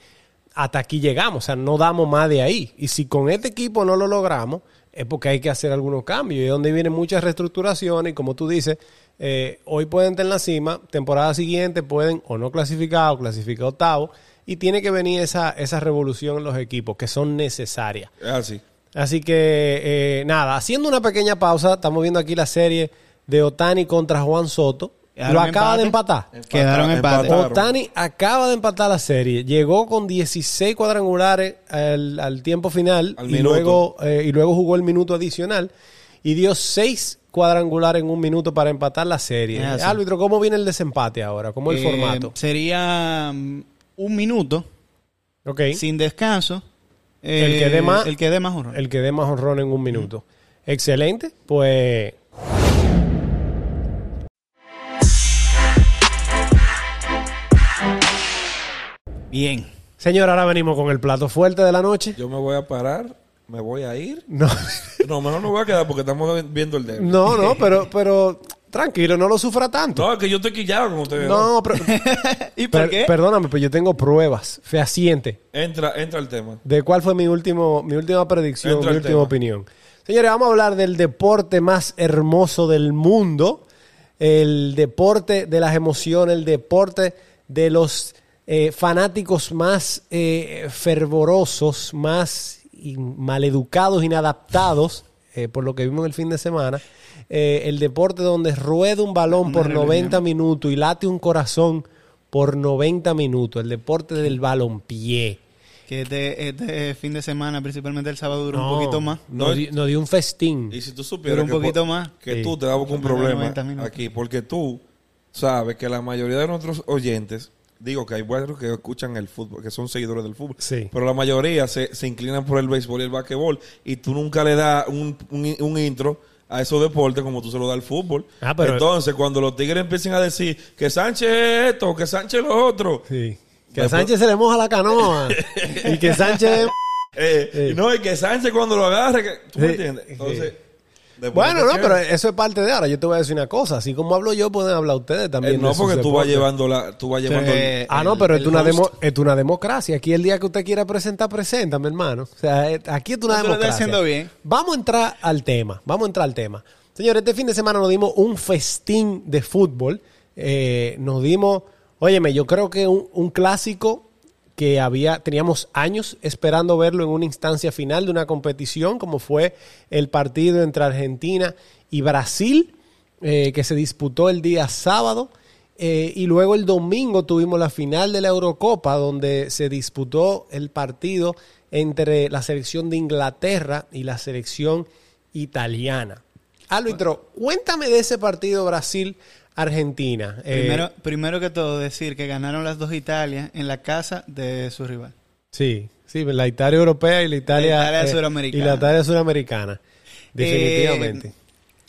hasta aquí llegamos, o sea, no damos más de ahí. Y si con este equipo no lo logramos, es porque hay que hacer algunos cambios. Y es donde vienen muchas reestructuraciones. Y como tú dices, eh, hoy pueden estar en la cima, temporada siguiente pueden o no clasificar o clasificar octavo. Y tiene que venir esa, esa revolución en los equipos que son necesarias. Es así. Así que, eh, nada, haciendo una pequeña pausa, estamos viendo aquí la serie de Otani contra Juan Soto. Quedaron Lo acaba de empatar. Quedaron empate. Otani acaba de empatar la serie. Llegó con 16 cuadrangulares al, al tiempo final Al y minuto. luego, eh, y luego jugó el minuto adicional y dio 6 cuadrangulares en un minuto para empatar la serie. Árbitro, ¿cómo viene el desempate ahora? ¿Cómo el Eh, formato? Sería mm, un minuto Ok. sin descanso. El eh, que dé más- El que dé más honrón. El que dé más honrón en un minuto. Excelente. Pues Bien. Señor, ahora venimos con el plato fuerte de la noche. Yo me voy a parar, me voy a ir. No, No, mejor no voy a quedar porque estamos viendo el dedo. no, no, pero, pero tranquilo, no lo sufra tanto. No, es que yo estoy quillado con ustedes. No, pero, ¿Y por per- qué? perdóname, pero yo tengo pruebas fehacientes Entra, entra el tema. de cuál fue mi último, mi última predicción, Entra mi última tema. opinión. Señores, vamos a hablar del deporte más hermoso del mundo, el deporte de las emociones, el deporte de los eh, fanáticos más eh, fervorosos, más maleducados, inadaptados, eh, por lo que vimos el fin de semana. Eh, el deporte donde rueda un balón por rebelión. 90 minutos y late un corazón por 90 minutos. El deporte del balompié. Que este, este fin de semana, principalmente el sábado, duró No, un poquito más. Nos, No, dio un festín. Y si tú supieras un que, poquito por- más. que Sí. tú te con un problema 90 minutos. aquí, porque tú sabes que la mayoría de nuestros oyentes, digo que hay buenos que escuchan el fútbol, que son seguidores del fútbol, Sí. pero la mayoría se, se inclinan por el béisbol y el basquetbol y tú nunca le das un, un- un intro a esos deportes como tú se lo das al fútbol. Ah, pero- Entonces, cuando los tigres empiecen a decir que Sánchez es esto, que Sánchez es lo otro, Sí. Que a Sánchez se le moja la canoa. y que Sánchez. eh, y no, y que Sánchez cuando lo agarre, que, ¿tú me entiendes? Entonces, Bueno, no, pero eso es parte de ahora. Yo te voy a decir una cosa. Así como hablo yo, pueden hablar ustedes también. Eh, no, porque tú vas llevando la, tú vas llevando el- Eh, Ah, no, pero es una, demo- es una democracia. Aquí el día que usted quiera presentar, presenta, mi hermano. O sea, eh, aquí es una Tú lo democracia. haciendo bien. Vamos a entrar al tema. Vamos a entrar al tema. Señores, este fin de semana nos dimos un festín de fútbol. Eh, nos dimos, óyeme, yo creo que un, un clásico que había, teníamos años esperando verlo en una instancia final de una competición, como fue el partido entre Argentina y Brasil, eh, que se disputó el día sábado. Eh, y luego el domingo tuvimos la final de la Eurocopa, donde se disputó el partido entre la selección de Inglaterra y la selección italiana. Árbitro, cuéntame de ese partido Brasil-Argentina. Eh, Primero, primero que todo, decir que ganaron las dos Italias en la casa de su rival. Sí, sí, la Italia europea y la Italia, La Italia eh, suramericana. Y la Italia suramericana. Definitivamente.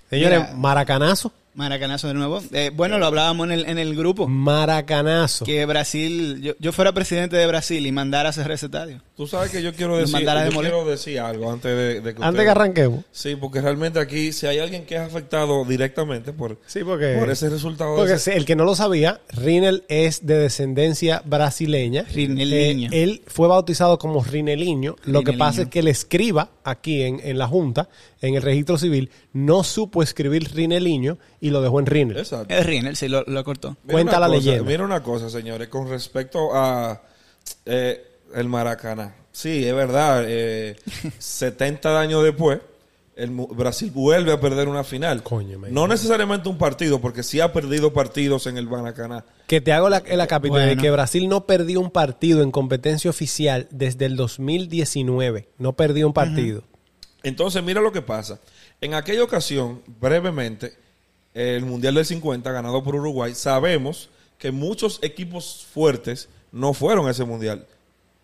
Señores, mira. Maracanazo. Maracanazo de nuevo. Eh, bueno, lo hablábamos en el, en el grupo. Maracanazo. Que Brasil, yo, yo fuera presidente de Brasil y mandara a cerrar ese estadio. Tú sabes que yo quiero decir, mandara a yo quiero decir algo antes de, de que Antes ustedes- que arranquemos. Sí, porque realmente aquí, si hay alguien que es afectado directamente por, Sí, porque, por ese resultado, de porque ese- el que no lo sabía, Rinel es de descendencia brasileña. Rineliño. Eh, él fue bautizado como Rineliño. Lo que pasa es que el escriba aquí en, en la Junta, en el registro civil, no supo escribir Rineliño y lo dejó en Rinel. Exacto. Es Rinel, sí, lo, lo cortó. Mira Cuenta la cosa, leyenda. Mira una cosa, señores, con respecto a eh, el Maracaná. Sí, es verdad, eh, 70 años después, el Brasil vuelve a perder una final. Coño, no necesariamente un partido, porque sí ha perdido partidos en el Maracaná. Que te hago la, la capítulo de Bueno. que Brasil no perdió un partido en competencia oficial desde el 2019. No perdió un partido. Entonces, mira lo que pasa. En aquella ocasión, brevemente, el Mundial del 50, ganado por Uruguay, sabemos que muchos equipos fuertes no fueron a ese Mundial.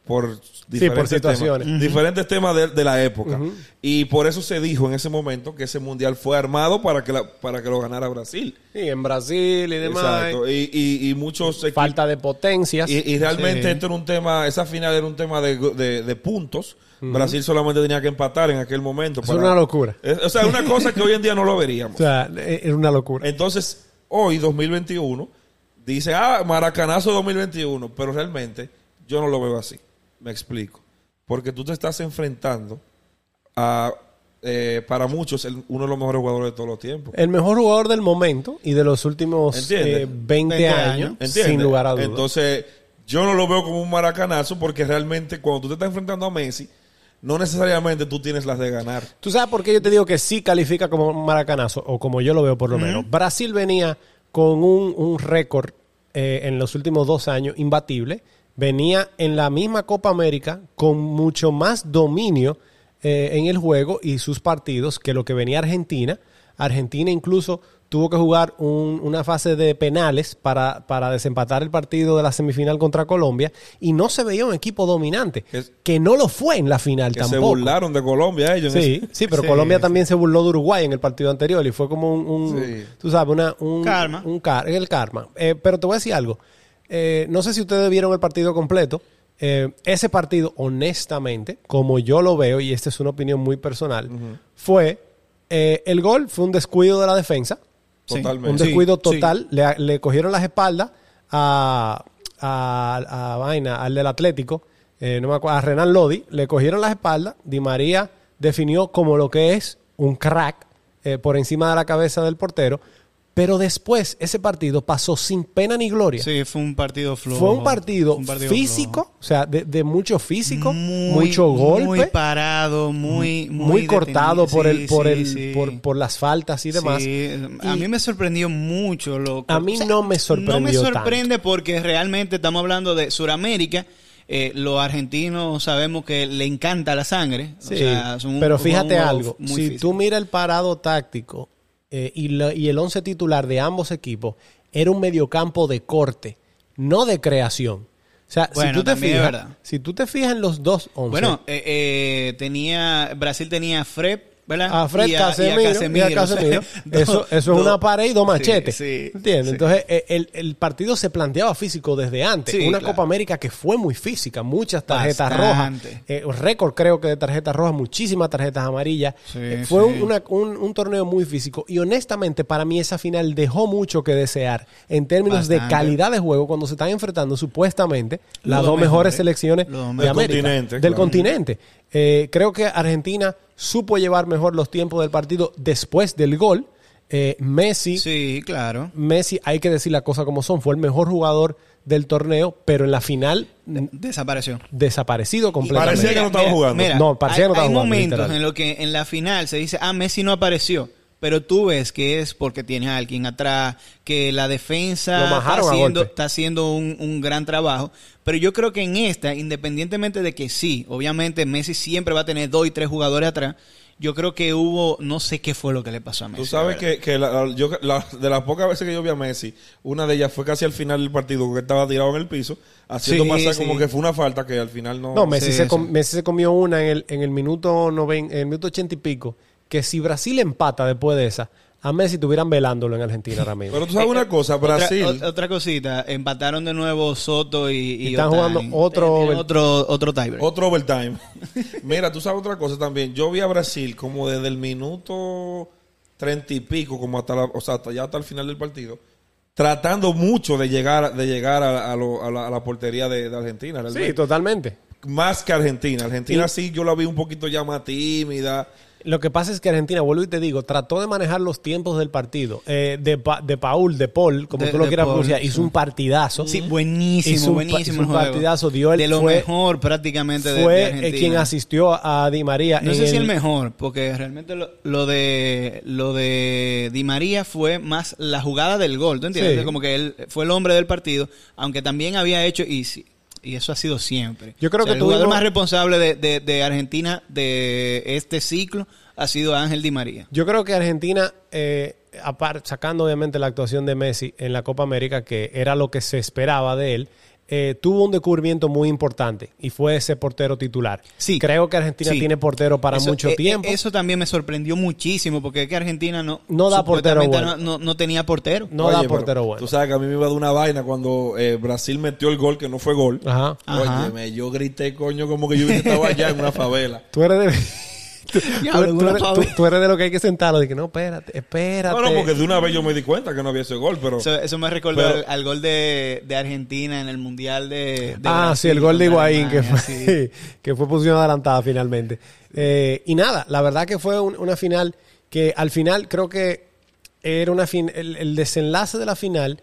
Por diferentes situaciones. temas, diferentes temas de, de la época. Y por eso se dijo en ese momento que ese Mundial fue armado para que, la- para que lo ganara Brasil. Sí, en Brasil y demás. Exacto. Y, y- y muchos. Falta de potencias. Y, y realmente Sí. esto era un tema, esa final era un tema de, de- de puntos. Brasil solamente tenía que empatar en aquel momento. es una locura. Es- O sea, una cosa que hoy en día no lo veríamos. O sea, eh, era una locura. Entonces, hoy, 2021, dice, ah, Maracanazo 2021, pero realmente yo no lo veo así. Me explico. Porque tú te estás enfrentando a, eh, para muchos, el- uno de los mejores jugadores de todos los tiempos. El mejor jugador del momento y de los últimos eh, 20, 20 años, sin lugar a dudas. Entonces, yo no lo veo como un maracanazo porque realmente cuando tú te estás enfrentando a Messi, no necesariamente tú tienes las de ganar. ¿Tú sabes por qué yo te digo que sí califica como un maracanazo? O como yo lo veo por lo menos. Brasil venía con un, un récord eh, en los últimos dos años imbatible. Venía en la misma Copa América con mucho más dominio eh, en el juego y sus partidos que lo que venía Argentina. Argentina incluso tuvo que jugar un- una fase de penales para, para desempatar el partido de la semifinal contra Colombia y no se veía un equipo dominante, Que es- que no lo fue en la final Que tampoco. se burlaron de Colombia ellos. Sí, ese- sí, pero Sí, Colombia sí. también se burló de Uruguay en el partido anterior y fue como un, un- Sí. tú sabes, una, un Karma. un el karma. Eh, pero te voy a decir algo. Eh, no sé si ustedes vieron el partido completo. Eh, ese partido, honestamente, como yo lo veo, y esta es una opinión muy personal, fue eh, el gol, fue un descuido de la defensa. Totalmente. Un descuido sí. total. Le, le cogieron las espaldas a, a, a Vaina, al del Atlético, eh, no me acuerdo, a Renan Lodi. Le cogieron las espaldas. Di María definió como lo que es un crack eh, por encima de la cabeza del portero. Pero después ese partido pasó sin pena ni gloria. Sí, fue un partido flojo. Fue un partido, Un partido físico, flojo. o sea, de, de mucho físico, Muy- mucho golpe. Muy parado, muy... muy, Muy, cortado por el por sí, el sí. por, por las faltas y demás. A mí me sorprendió mucho. Loco. A mí no me sorprendió No me sorprende porque realmente estamos hablando de Sudamérica. Eh, los argentinos sabemos que le encanta la sangre. o Sí, sea, son un- pero fíjate algo, si físico. tú miras el parado táctico eh, y, la- y el once titular de ambos equipos, era un mediocampo de corte, no de creación. O sea, si tú te fijas, si tú te fijas en los dos once, Bueno, eh, eh, tenía Brasil tenía Fred, ¿verdad? a Fred Y Casemiro, y a Casemiro, o sea, eso, eso es una pared y dos machetes. sí, ¿Entiendes? sí. Entonces, eh, el, el partido se planteaba físico desde antes. Sí, una claro. Copa América que fue muy física, muchas tarjetas Bastante. rojas. Eh, récord, creo que de tarjetas rojas, muchísimas tarjetas amarillas. Sí, Eh, fue un, sí. una- un- un torneo muy físico. Y honestamente, para mí, esa final dejó mucho que desear en términos de calidad de juego cuando se están enfrentando supuestamente las dos mejores mejores. selecciones de. América. Del continente, Del claro. continente. Eh, creo que Argentina supo llevar mejor los tiempos del partido después del gol. Eh, Messi, Sí, claro. Messi, hay que decir las cosas como son, fue el mejor jugador del torneo, pero en la final Desapareció. desaparecido completamente. Parecía que no estaba jugando. No, parecía hay, que no estaba hay jugando, momentos literal. en los que en la final se dice, ah, Messi no apareció. Pero tú ves que es porque tiene a alguien atrás, que la defensa está haciendo, está haciendo un, un gran trabajo. Pero yo creo que en esta, independientemente de que sí, obviamente Messi siempre va a tener dos y tres jugadores atrás, yo creo que hubo, no sé qué fue lo que le pasó a Messi. Tú sabes que, que la- la- yo, la- de las pocas veces que yo vi a Messi, una de ellas fue casi al final del partido, porque estaba tirado en el piso, haciendo Sí, pasar sí. como que fue una falta que al final no... No, Messi, Sí, se, sí. com- Messi se comió una en el, en el minuto noven- en el minuto ochenta y pico, que si Brasil empata después de esa, a Messi estuvieran velándolo en Argentina ahora mismo. Pero tú sabes una cosa, Brasil... Otra, cosita, empataron de nuevo Soto y, y Están jugando otro- Tienen otro otro tiebreak. Otro overtime. Mira, tú sabes otra cosa también. Yo vi a Brasil como desde el minuto treinta y pico, como hasta la, o sea, hasta ya hasta el final del partido, tratando mucho de llegar, de llegar a, a lo- a la, a la portería de, de Argentina. sí, totalmente. Más que Argentina. Argentina Y- sí, yo la vi un poquito ya más tímida. Lo que pasa es que Argentina, vuelvo y te digo, trató de manejar los tiempos del partido. Eh, de, Pa- de Paul, de Paul, como De- tú lo quieras pronunciar, hizo un partidazo. Sí, buenísimo, Hizo un pa- buenísimo hizo un juego. partidazo, dio el- de lo fue- mejor prácticamente de, de Fue eh, Argentina. quien asistió a Di María. No en sé si el- mejor, porque realmente lo, lo de lo de Di María fue más la jugada del gol, ¿tú entiendes? Sí. Como que él fue el hombre del partido, aunque también había hecho y y eso ha sido siempre. Yo creo O sea, que el jugador más responsable de, de- de Argentina de este ciclo ha sido Ángel Di María. Yo creo que Argentina, eh, sacando obviamente la actuación de Messi en la Copa América, que era lo que se esperaba de él, eh, tuvo un descubrimiento muy importante y fue ese portero titular. Sí. Creo que Argentina Sí. tiene portero para Eso- mucho eh, eh, tiempo. Eso también me sorprendió muchísimo, porque es que Argentina no, No da portero bueno. no, no- no tenía portero. no Oye, da portero bueno. Tú sabes que a mí me iba de una vaina cuando eh, Brasil metió el gol, que no fue gol. Ajá. Yo grité, coño, como que yo hubiese estado allá en una favela. Tú eres de... Diablo, tú, eres, pava. tú- tú eres de lo que hay que sentarlo. Dije, no, espérate, espérate. No, no, porque de una vez yo me di cuenta que no había ese gol, pero... Eso, eso me recordó Pero- al, al gol de, de Argentina en el Mundial de, de Ah, Brasil sí, el gol de Higuaín que fue, sí. que fue posición adelantada finalmente. Eh, y nada, la verdad que fue un- una final que al final creo que era una fin el, el desenlace de la final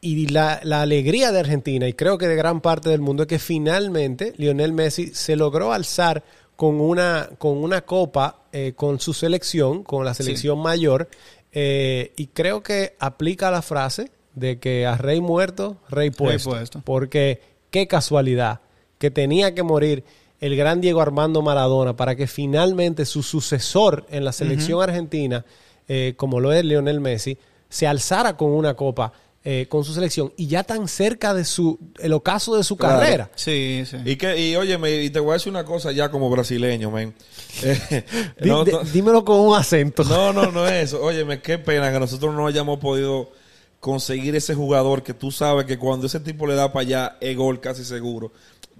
y la, la alegría de Argentina y creo que de gran parte del mundo es que finalmente Lionel Messi se logró alzar con una, con una copa eh, con su selección, con la selección mayor eh, y creo que aplica la frase de que a rey muerto, rey puesto. puesto. Porque qué casualidad que tenía que morir el gran Diego Armando Maradona para que finalmente su sucesor en la selección argentina, eh, como lo es Lionel Messi, se alzara con una copa eh, con su selección y ya tan cerca de su el ocaso de su Claro. carrera. Sí, sí. Y que, y óyeme, y te voy a decir una cosa ya como brasileño, men. Eh, no, no- dímelo con un acento. No, no, no es eso. Óyeme, qué pena que nosotros no hayamos podido conseguir ese jugador que tú sabes que cuando ese tipo le da para allá es gol casi seguro.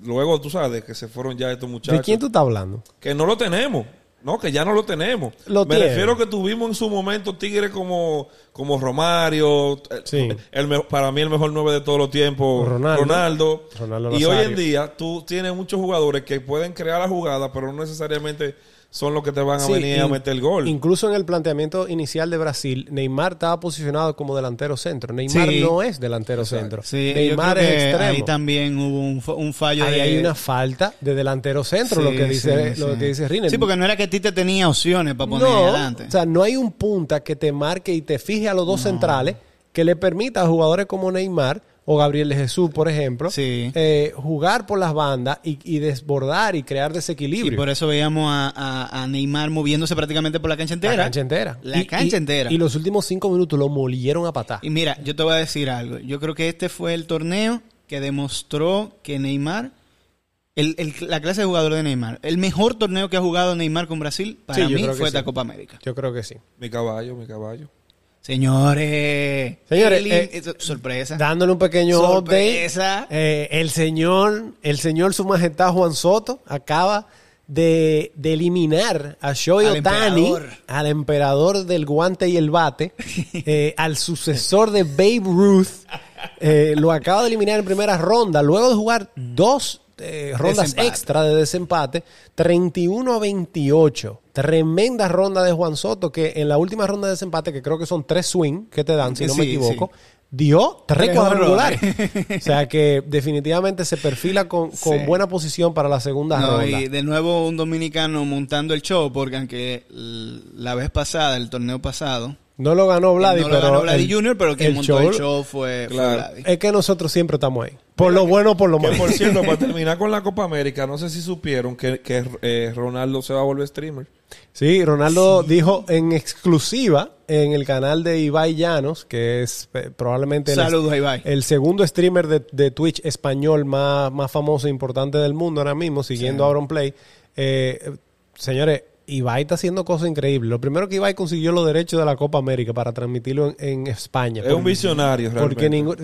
Luego tú sabes que se fueron ya estos muchachos. ¿De quién tú estás hablando? Que no lo tenemos. No, que ya no lo tenemos. Lo Me tiene. refiero que tuvimos en su momento tigres como, como Romario, Sí. el me- para mí el mejor nueve de todos los tiempos, Ronaldo. Ronaldo. Ronaldo y hoy en día tú tienes muchos jugadores que pueden crear la jugada, pero no necesariamente son los que te van a Sí, venir a meter el gol. Incluso en el planteamiento inicial de Brasil, Neymar estaba posicionado como delantero centro. Neymar Sí. no es delantero centro. Sí, Neymar es extremo. ahí también hubo un, un fallo Ahí de... hay una falta de delantero centro, lo que dice, sí, lo sí. que dice Rinel. Sí, porque no era que Tite tenía opciones para poner no, adelante. o sea, no hay un punta que te marque y te fije a los dos centrales que le permita a jugadores como Neymar o Gabriel de Jesús, por ejemplo, Sí. eh, jugar por las bandas y, y desbordar y crear y desequilibrio. por eso veíamos a, a- a Neymar moviéndose prácticamente por la cancha entera. La cancha entera. La Y- cancha y- entera. Y los últimos cinco minutos lo molieron a patar. Y mira, yo te voy a decir algo. Yo creo que este fue el torneo que demostró que Neymar, el- el- la clase de jugador de Neymar, el mejor torneo que ha jugado Neymar con Brasil, para Sí, mí fue sí. esta Copa América. Yo creo que sí. Mi caballo, mi caballo. Señores, Señores, eh, sorpresa. Dándole un pequeño Sorpresa. update. eh, el señor, el señor su majestad Juan Soto acaba de, de eliminar a Shohei emperador. al emperador del guante y el bate, eh, al sucesor de Babe Ruth. Lo acaba de eliminar en primera ronda, luego de jugar dos eh, rondas Desempate. extra de desempate, 31 a 28. Tremenda ronda de Juan Soto, que en la última ronda de desempate, que creo que son tres swing que te dan, si no me equivoco, sí. dio tres Tres cuadrangulares. o sea que definitivamente se perfila con, con Sí. buena posición para la segunda No, ronda. y de nuevo un dominicano montando el show, porque aunque la vez pasada, el torneo pasado, No lo ganó Vladi, no lo pero ganó Vladi el- Junior, pero quien el montó show- el show fue. Vladi. Es que nosotros siempre estamos ahí. Por lo bueno o por lo malo. por cierto, para terminar con la Copa América, no sé si supieron que, que, eh, Ronaldo se va a volver streamer. Sí, Ronaldo dijo en exclusiva en el canal de Ibai Llanos, que es eh, probablemente el, Saludos a Ibai. el segundo streamer de, de Twitch español más, más famoso e importante del mundo ahora mismo, siguiendo a Auronplay. Eh, señores, Ibai está haciendo cosas increíbles. Lo primero que Ibai consiguió los derechos de la Copa América para transmitirlo en, en España. Es un visionario, realmente. Porque ningún,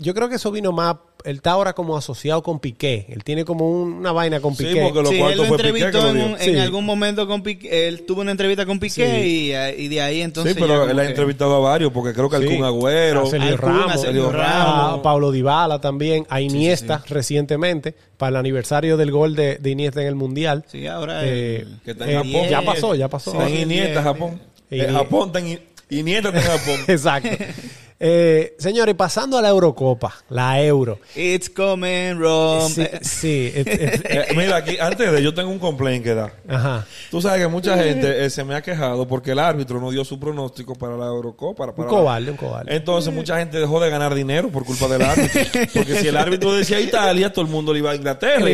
yo creo que eso vino más. Él está ahora como asociado con Piqué. Él tiene como un- una vaina con Sí, Piqué. porque lo Sí, cuarto él lo fue Piqué entrevistó que lo en, dio. un- en Sí. algún momento con Piqué. Él tuvo una entrevista con Piqué y, eh, y de ahí entonces. sí, pero él ha entrevistado a varios, porque creo que al Sí. Kun Agüero, a Sergio al Kun, Ramos, a Ramos. Pablo Dybala también, a Iniesta recientemente para el aniversario del gol de, de Iniesta en el mundial. Sí, ahora. Eh, el- que está en eh, Japón. ya pasó, ya pasó. está en Sí, Iniesta, Japón. Eh, Japón está en Iniesta está en Japón. Exacto. Eh, señores, pasando a la Eurocopa, la Euro. It's coming, Rome. Sí, sí, it- it- Eh, mira, aquí, antes de yo tengo un complaint que dar. ajá. Tú sabes que mucha gente eh, se me ha quejado porque el árbitro no dio su pronóstico para la Eurocopa. Para, Un para cobarde, un cobarde. Entonces mucha gente dejó de ganar dinero por culpa del árbitro. Porque si el árbitro decía Italia, todo el mundo le iba a Inglaterra.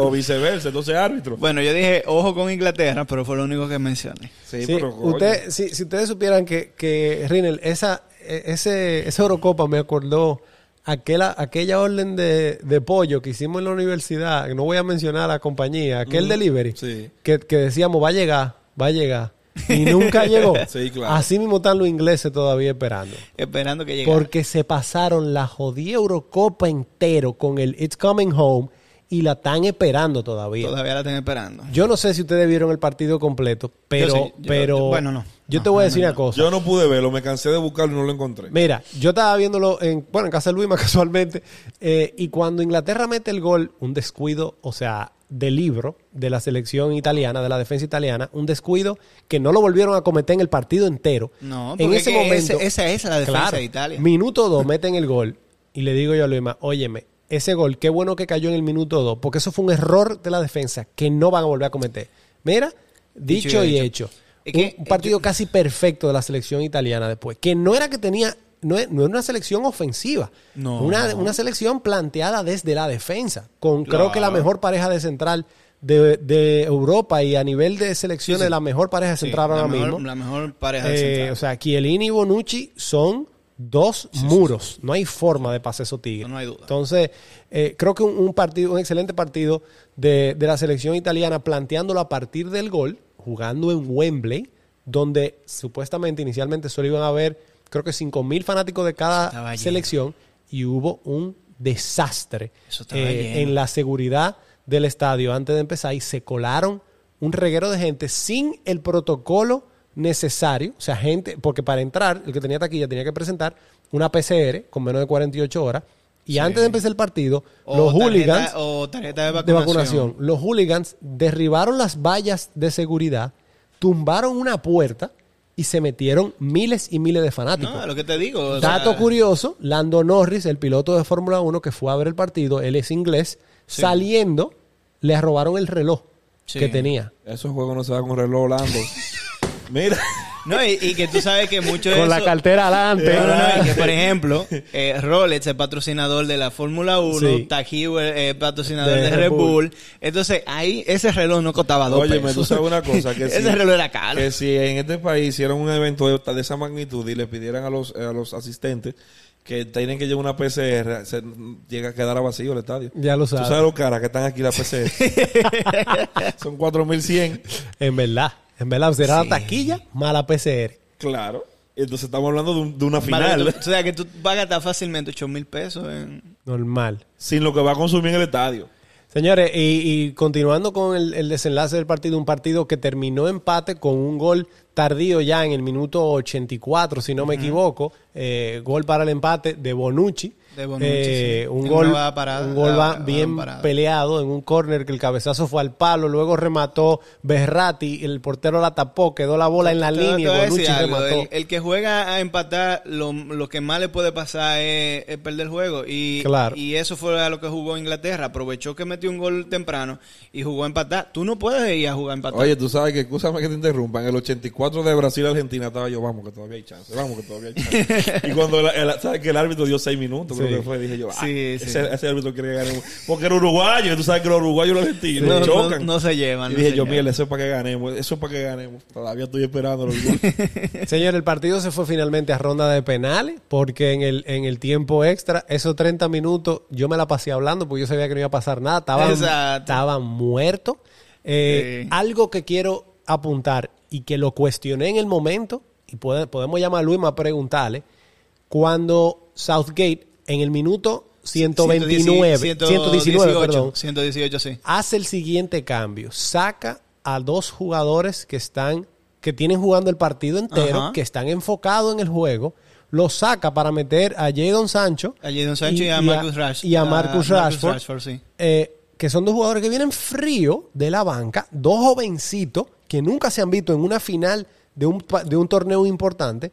O viceversa. Entonces árbitro. Bueno, yo dije ojo con Inglaterra, pero fue lo único que mencioné. Sí, Sí, pero usted, si, si ustedes supieran que, que Rinel, esa, ese, esa Eurocopa me acordó aquella, aquella orden de, de pollo que hicimos en la universidad, no voy a mencionar la compañía, aquel delivery, sí. que, que decíamos va a llegar, va a llegar. Y nunca llegó. Sí, claro. Así mismo están los ingleses todavía esperando. Esperando que llegara. Porque se pasaron la jodida Eurocopa entero con el It's Coming Home y la están esperando todavía. Todavía la están esperando. Yo no sé si ustedes vieron el partido completo, pero, Yo sí, yo- pero bueno, no. Yo te voy a decir una cosa. Yo no pude verlo, me cansé de buscarlo y no lo encontré. Mira, yo estaba viéndolo en, bueno, en casa de Luis más casualmente, eh, y cuando Inglaterra mete el gol, un descuido, o sea, de libro de la selección italiana, de la defensa italiana, un descuido que no lo volvieron a cometer en el partido entero. No, en porque ese es que momento, ese- esa es la defensa claro, de Italia. Minuto 2 meten el gol y le digo yo a Luis, óyeme, ese gol, qué bueno que cayó en el minuto 2, porque eso fue un error de la defensa que no van a volver a cometer. Mira, dicho, Dicho y y hecho. hecho. Es que, un, un partido casi perfecto de la selección italiana después, que no era que tenía, no es, no era una selección ofensiva, No. una, una selección planteada desde la defensa, con creo que la mejor pareja de central de, de Europa y a nivel de selecciones, Sí, sí. la mejor pareja de Sí, central la ahora mejor- mismo. La mejor pareja de Eh, central. o sea, Chiellini y Bonucci son dos muros. No hay forma de pasar esos tigres. No, no hay duda. Entonces, eh, creo que un, un partido, un excelente partido de, de la selección italiana, planteándolo a partir del gol, jugando en Wembley, donde supuestamente inicialmente solo iban a haber, creo que 5 mil fanáticos de cada selección, y hubo un desastre eh, en la seguridad del estadio. Antes de empezar y se colaron un reguero de gente sin el protocolo necesario, o sea, gente, porque para entrar, el que tenía taquilla tenía que presentar una PCR con menos de 48 horas y antes de empezar el partido, O los tarjeta- hooligans o tarjeta de de vacunación. vacunación, los hooligans derribaron las vallas de seguridad, tumbaron una puerta y se metieron miles y miles de fanáticos. No, lo que te digo. Dato sea, curioso, Lando Norris, el piloto de Fórmula 1 que fue a ver el partido, él es inglés, Sí. saliendo, le robaron el reloj Sí. que tenía. Esos juegos no se van con reloj Orlando. Mira, No, y, y que tú sabes que mucho de Con la cartera adelante. No, no, no, y que por ejemplo, eh, Rolex es patrocinador de la Fórmula 1, Sí. Es patrocinador De de, Red Bull. Bull. Entonces, ahí ese reloj no costaba dos óyeme, pesos. tú sabes una cosa. Que ese si, reloj era caro. que si en este país hicieran un evento de, de esa magnitud y le pidieran a los, a los asistentes que tienen que llevar una PCR, se llega a quedar a vacío el estadio. Ya lo Tú sabes. sabes lo cara que están aquí la PCR. Son 4100. En verdad, en verdad, será Sí. la taquilla más la PCR. Claro. Entonces estamos hablando de, un- de una final. tú- o sea, que tú vas a gastar fácilmente 8 mil pesos en... Normal. sin lo que va a consumir en el estadio. Señores, y, y continuando con el, el desenlace del partido, un partido que terminó empate con un gol tardío ya en el minuto 84, si no me equivoco, eh, gol para el empate de Bonucci. De Bonucci, Eh, sí. Un gol, una va parada, un gol va bien peleado en un córner que el cabezazo fue al palo, luego remató Berratti, el portero la tapó, quedó la bola en la línea y Bonucci algo, remató. El, el que juega a empatar, lo, lo que más le puede pasar es, es perder el juego. Y, Claro. y eso fue a lo que jugó Inglaterra. Aprovechó que metió un gol temprano y jugó a empatar. Tú no puedes ir a jugar a empatar. Oye, tú sabes que, escúchame que te interrumpa, en el 84 de Brasil-Argentina estaba yo, vamos que todavía hay chance, vamos que todavía hay chance. y cuando el, el- sabes que el árbitro dio seis minutos, creo Sí. que fue, dije yo, ah, Sí, sí. ese, ese árbitro quiere ganemos. Porque era uruguayo, tú sabes que los uruguayos y los argentinos no, no- chocan. no se llevan. y no dije yo, mira, eso es para que ganemos, eso es para que ganemos. Todavía estoy esperando los goles. Señor, el partido se fue finalmente a ronda de penales porque en el, en el tiempo extra, esos 30 minutos, yo me la pasé hablando porque yo sabía que no iba a pasar nada. Estaban, estaban muertos. Eh, Sí. Algo que quiero apuntar y que lo cuestioné en el momento, y puede- podemos llamar a Luis a preguntarle, cuando Southgate en el minuto 129, 119, perdón, 118, sí. hace el siguiente cambio. Saca a dos jugadores que están, que tienen jugando el partido entero, Ajá. que están enfocados en el juego. Los saca para meter a Jadon Sancho. A Jadon Sancho y, a Marcus Rashford. Y a Marcus Rashford. sí. eh, que son dos jugadores que vienen frío de la banca, dos jovencitos que nunca se han visto en una final de un, de un torneo importante,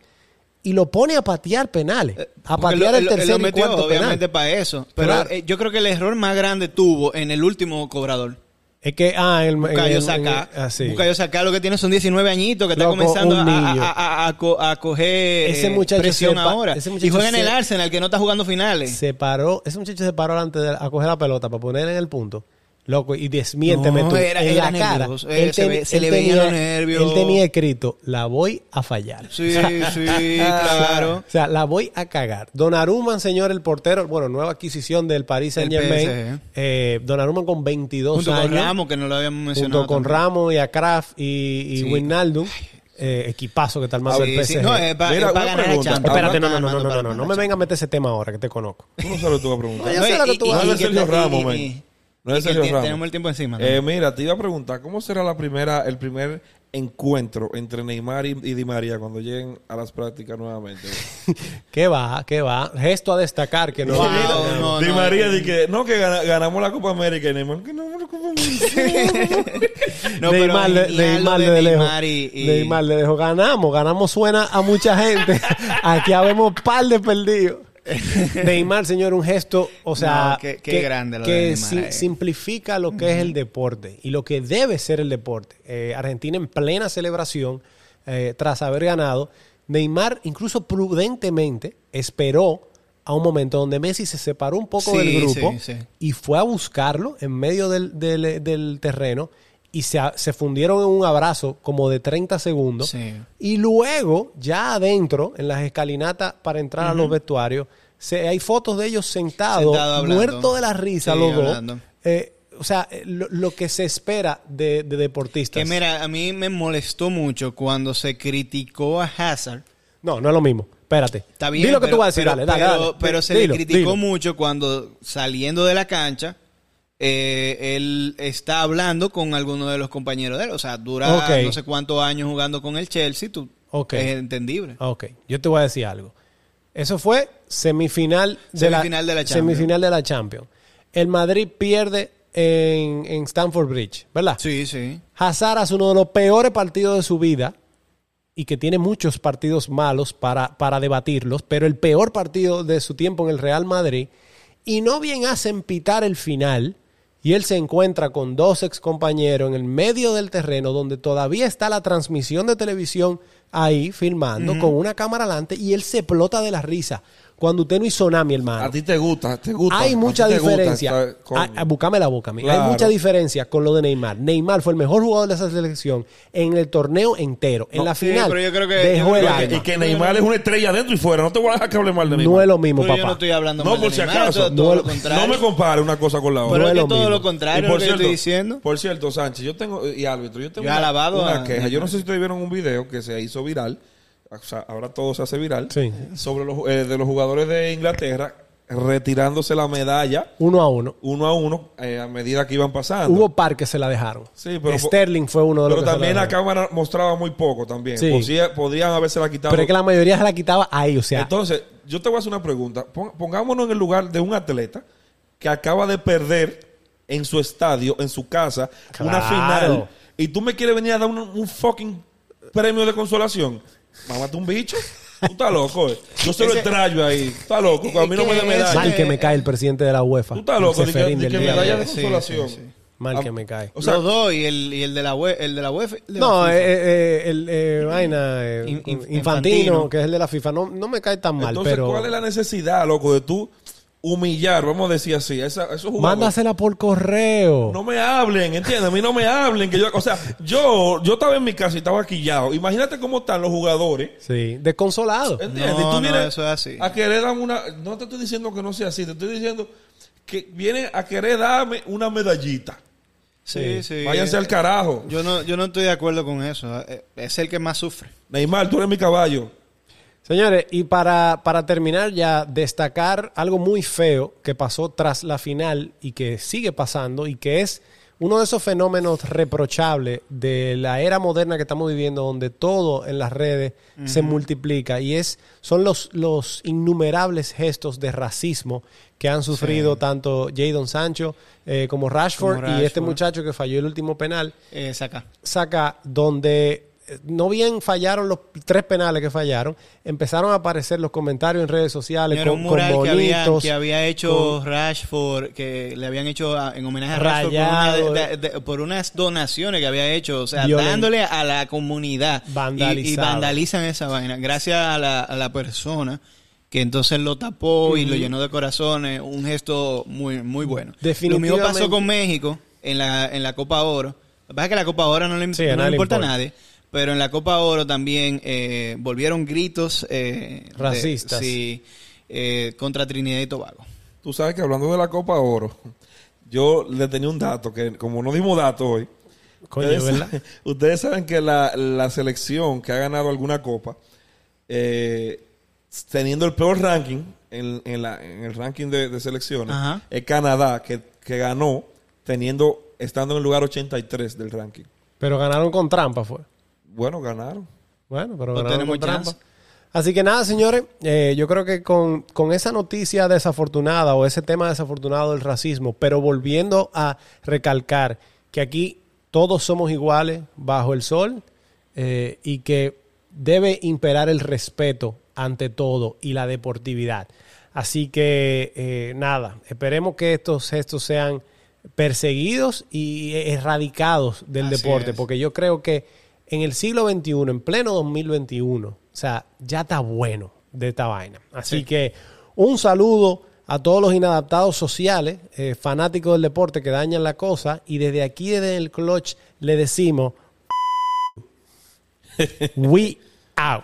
y lo pone a patear penales, a Porque patear lo- el tercer lo y metió, cuarto obviamente penal. para eso. Pero Claro. eh, yo creo que el error más grande tuvo en el último cobrador. Es que, ah, el, Saka. el- ah, sí. Bukayo Saka lo que tiene son 19 añitos que está comenzando a, a- a- a co- a coger Ese eh, muchacho presión ahora. ese muchacho Y juega en el se- Arsenal que no está jugando finales. se paró, ese muchacho se paró antes de a coger la pelota para ponerla en el punto. Loco, y desmiénteme No, tú, era- en era la cara. nervioso. Eh, se ten- ve- se le veían los nervios. Él tenía escrito, la voy a fallar. Sí, sí, claro. O sea, la voy a cagar. Donnarumma, señor, el portero, bueno, nueva adquisición del Paris Saint Germain. Eh, Donnarumma con 22 Junto años. con Ramos, que no lo habíamos mencionado. junto con también. Ramos y a Kraft y, y Sí. Wijnaldum. Eh, equipazo que está armando Sí, el sí. PSG. No, es para Mira, una ganar la pregunta. Champions. Espérate, no, no, no, no, me la venga a meter ese tema ahora que te conozco. ¿Cómo sabes tú a preguntar? No, yo sé lo que tú vas a Sergio Ramos, man. No es Sergio Ramos. tenemos el tiempo encima. Eh, mira, te iba a preguntar, ¿cómo será la primera, el primer encuentro entre Neymar y, y Di María cuando lleguen a las prácticas nuevamente? ¿Qué va? ¿Qué va? Gesto a destacar que no. Wow, no, no, Di no, María eh, di que no que gana- ganamos la Copa América y Neymar que no la Copa América. No, pero Neymar, le- genial lo Neymar de de lejos. Neymar y- y- Neymar le dejó. Ganamos, ganamos suena a mucha gente. Aquí habemos par de perdidos. Neymar, señor, un gesto, o sea, No, qué- qué grande lo que de Neymar, si- eh. simplifica lo que es el deporte y lo que debe ser el deporte. Eh, Argentina en plena celebración, eh, tras haber ganado, Neymar incluso prudentemente esperó a un momento donde Messi se separó un poco Sí, del grupo sí, sí. y fue a buscarlo en medio del, del- del terreno y se, se fundieron en un abrazo como de 30 segundos. Sí. Y luego, ya adentro, en las escalinatas para entrar a los vestuarios, se, hay fotos de ellos sentados, Sentado muertos de la risa Sí, los dos. hablando. Eh, o sea, eh, lo, lo que se espera de, de deportistas. Que mira, a mí me molestó mucho cuando se criticó a Hazard. No, no es lo mismo. Espérate. Está bien, Di lo que pero, tú vas a decir, pero- dale, dale, pero- dale. pero se Dilo, le criticó dilo. mucho cuando saliendo de la cancha eh, él está hablando con alguno de los compañeros de él. O sea, dura Ok. no sé cuántos años jugando con el Chelsea. Tú, Ok. Es entendible. Ok, yo te voy a decir algo. Eso fue semifinal de, Semifinal de la Champions. Semifinal de la Champions. El Madrid pierde en, en Stamford Bridge, ¿verdad? Sí, sí. Hazard hace uno de los peores partidos de su vida y que tiene muchos partidos malos para, para debatirlos, pero el peor partido de su tiempo en el Real Madrid. Y no bien hacen pitar el final y él se encuentra con dos ex compañeros en el medio del terreno donde todavía está la transmisión de televisión ahí filmando con una cámara delante y él se explota de la risa. Cuando usted no hizo nada, mi hermano. A ti te gusta, te gusta. Hay mucha gusta diferencia. coño. Ah, ah, Búscame la boca, amigo. Hay Claro. mucha diferencia con lo de Neymar. Neymar fue el mejor jugador de esa selección en el torneo entero. En No, la sí, final pero yo creo que- dejó yo el que- alma. y que Neymar es una estrella dentro y fuera. No te voy a dejar que hable mal de Neymar. No es lo mismo, Pero yo papá. no estoy hablando No, mal de por si Neymar, acaso. todo, todo No- lo contrario. No me compare una cosa con la otra. Pero No es es que todo lo Y contrario lo que yo estoy diciendo. Por cierto, Sánchez, yo tengo, y árbitro, yo tengo Yo una, alabado una queja. Yo no sé si ustedes vieron un video que se hizo viral, o sea, ahora todo se hace viral, Sí. sobre los, eh, de los jugadores de Inglaterra retirándose la medalla Uno a uno. uno a uno eh, a medida que iban pasando. Hubo par que se la dejaron. Sí, pero- Sterling fue uno de los Pero que se también la cámara mostraba muy poco también. Sí. Podría- podrían haberse la quitado. Pero es que la mayoría se la quitaba ahí, o sea. Entonces, yo te voy a hacer una pregunta. Pon- Pongámonos en el lugar de un atleta que acaba de perder en su estadio, en su casa, una final. Y tú me quieres venir a dar un, un fucking premio de consolación. Mámate un bicho. Tú estás loco, eh. Yo se lo extraño ahí. Está loco. A mí no me ¿Qué medalla. mal que me cae el presidente de la UEFA. Tú estás loco. el Di que, que día de medalla de consolación. sí, sí. Mal que me cae. O sea, los dos y el, y el de la UE, el de la UEFA. No, FIFA. eh, eh, el eh, vaina eh, In- in- Infantino, Infantino. que es el de la FIFA, no, no me cae tan mal, entonces, pero ¿cuál es la necesidad, loco, de tú humillar, vamos a decir así, a esa- a esos jugadores? mándasela por correo. No me hablen, ¿entiendes? A mí no me hablen. Que yo, o sea, yo, yo estaba en mi casa y estaba quillado. Imagínate cómo están los jugadores. Sí, desconsolado. ¿Entiendes? No, y tú no, eso es así. a querer dar una... No te estoy diciendo que no sea así. Te estoy diciendo que vienen a querer darme una medallita. Sí, sí. Váyanse al carajo. Yo no, yo no estoy de acuerdo con eso. Eh, Es el que más sufre. Neymar, tú eres mi caballo. Señores, y para, para terminar ya, destacar algo muy feo que pasó tras la final y que sigue pasando y que es uno de esos fenómenos reprochables de la era moderna que estamos viviendo, donde todo en las redes se multiplica y es son los, los innumerables gestos de racismo que han sufrido tanto Jadon Sancho eh, como, Rashford Como y este muchacho que falló el último penal Eh, saca. saca donde no bien fallaron los tres penales que fallaron, empezaron a aparecer los comentarios en redes sociales Era con, un con mural que había, que había hecho con- Rashford, que le habían hecho a- en homenaje a Rashford por, Rayado. una de- de- por unas donaciones que había hecho, o sea, dándole a la comunidad. Y, y vandalizan esa vaina. Gracias a la, a la persona que entonces lo tapó y lo llenó de corazones, un gesto muy, muy bueno. Lo mismo pasó con México en la, en la Copa Oro. Lo que pasa es que la Copa Oro no le, Sí, no le le importa a importa. nadie. Pero en la Copa Oro también eh, volvieron gritos eh, de- Racistas. sí, eh, contra Trinidad y Tobago. Tú sabes que hablando de la Copa Oro, yo le tenía un dato que, como no dimos dato hoy, Coño, ustedes, ¿verdad? saben, ustedes saben que la, la selección que ha ganado alguna copa, eh, teniendo el peor ranking en, en la- en el ranking de, de selecciones, Ajá. es Canadá, que, que ganó teniendo, estando en el lugar 83 del ranking. Pero ganaron con trampa, fue. Bueno, ganaron. Bueno, pero Pues ganaron tenemos con trampa. Así que nada, señores, eh, yo creo que con, con esa noticia desafortunada o ese tema desafortunado del racismo, pero volviendo a recalcar que aquí todos somos iguales bajo el sol eh, y que debe imperar el respeto ante todo y la deportividad. Así que eh, nada, esperemos que estos gestos sean perseguidos y erradicados del Así deporte, es. porque yo creo que en el siglo XXI, en pleno 2021, o sea, ya está bueno de esta vaina. Así Sí. que un saludo a todos los inadaptados sociales, eh, fanáticos del deporte que dañan la cosa, y desde aquí, desde el clutch, le decimos, we out.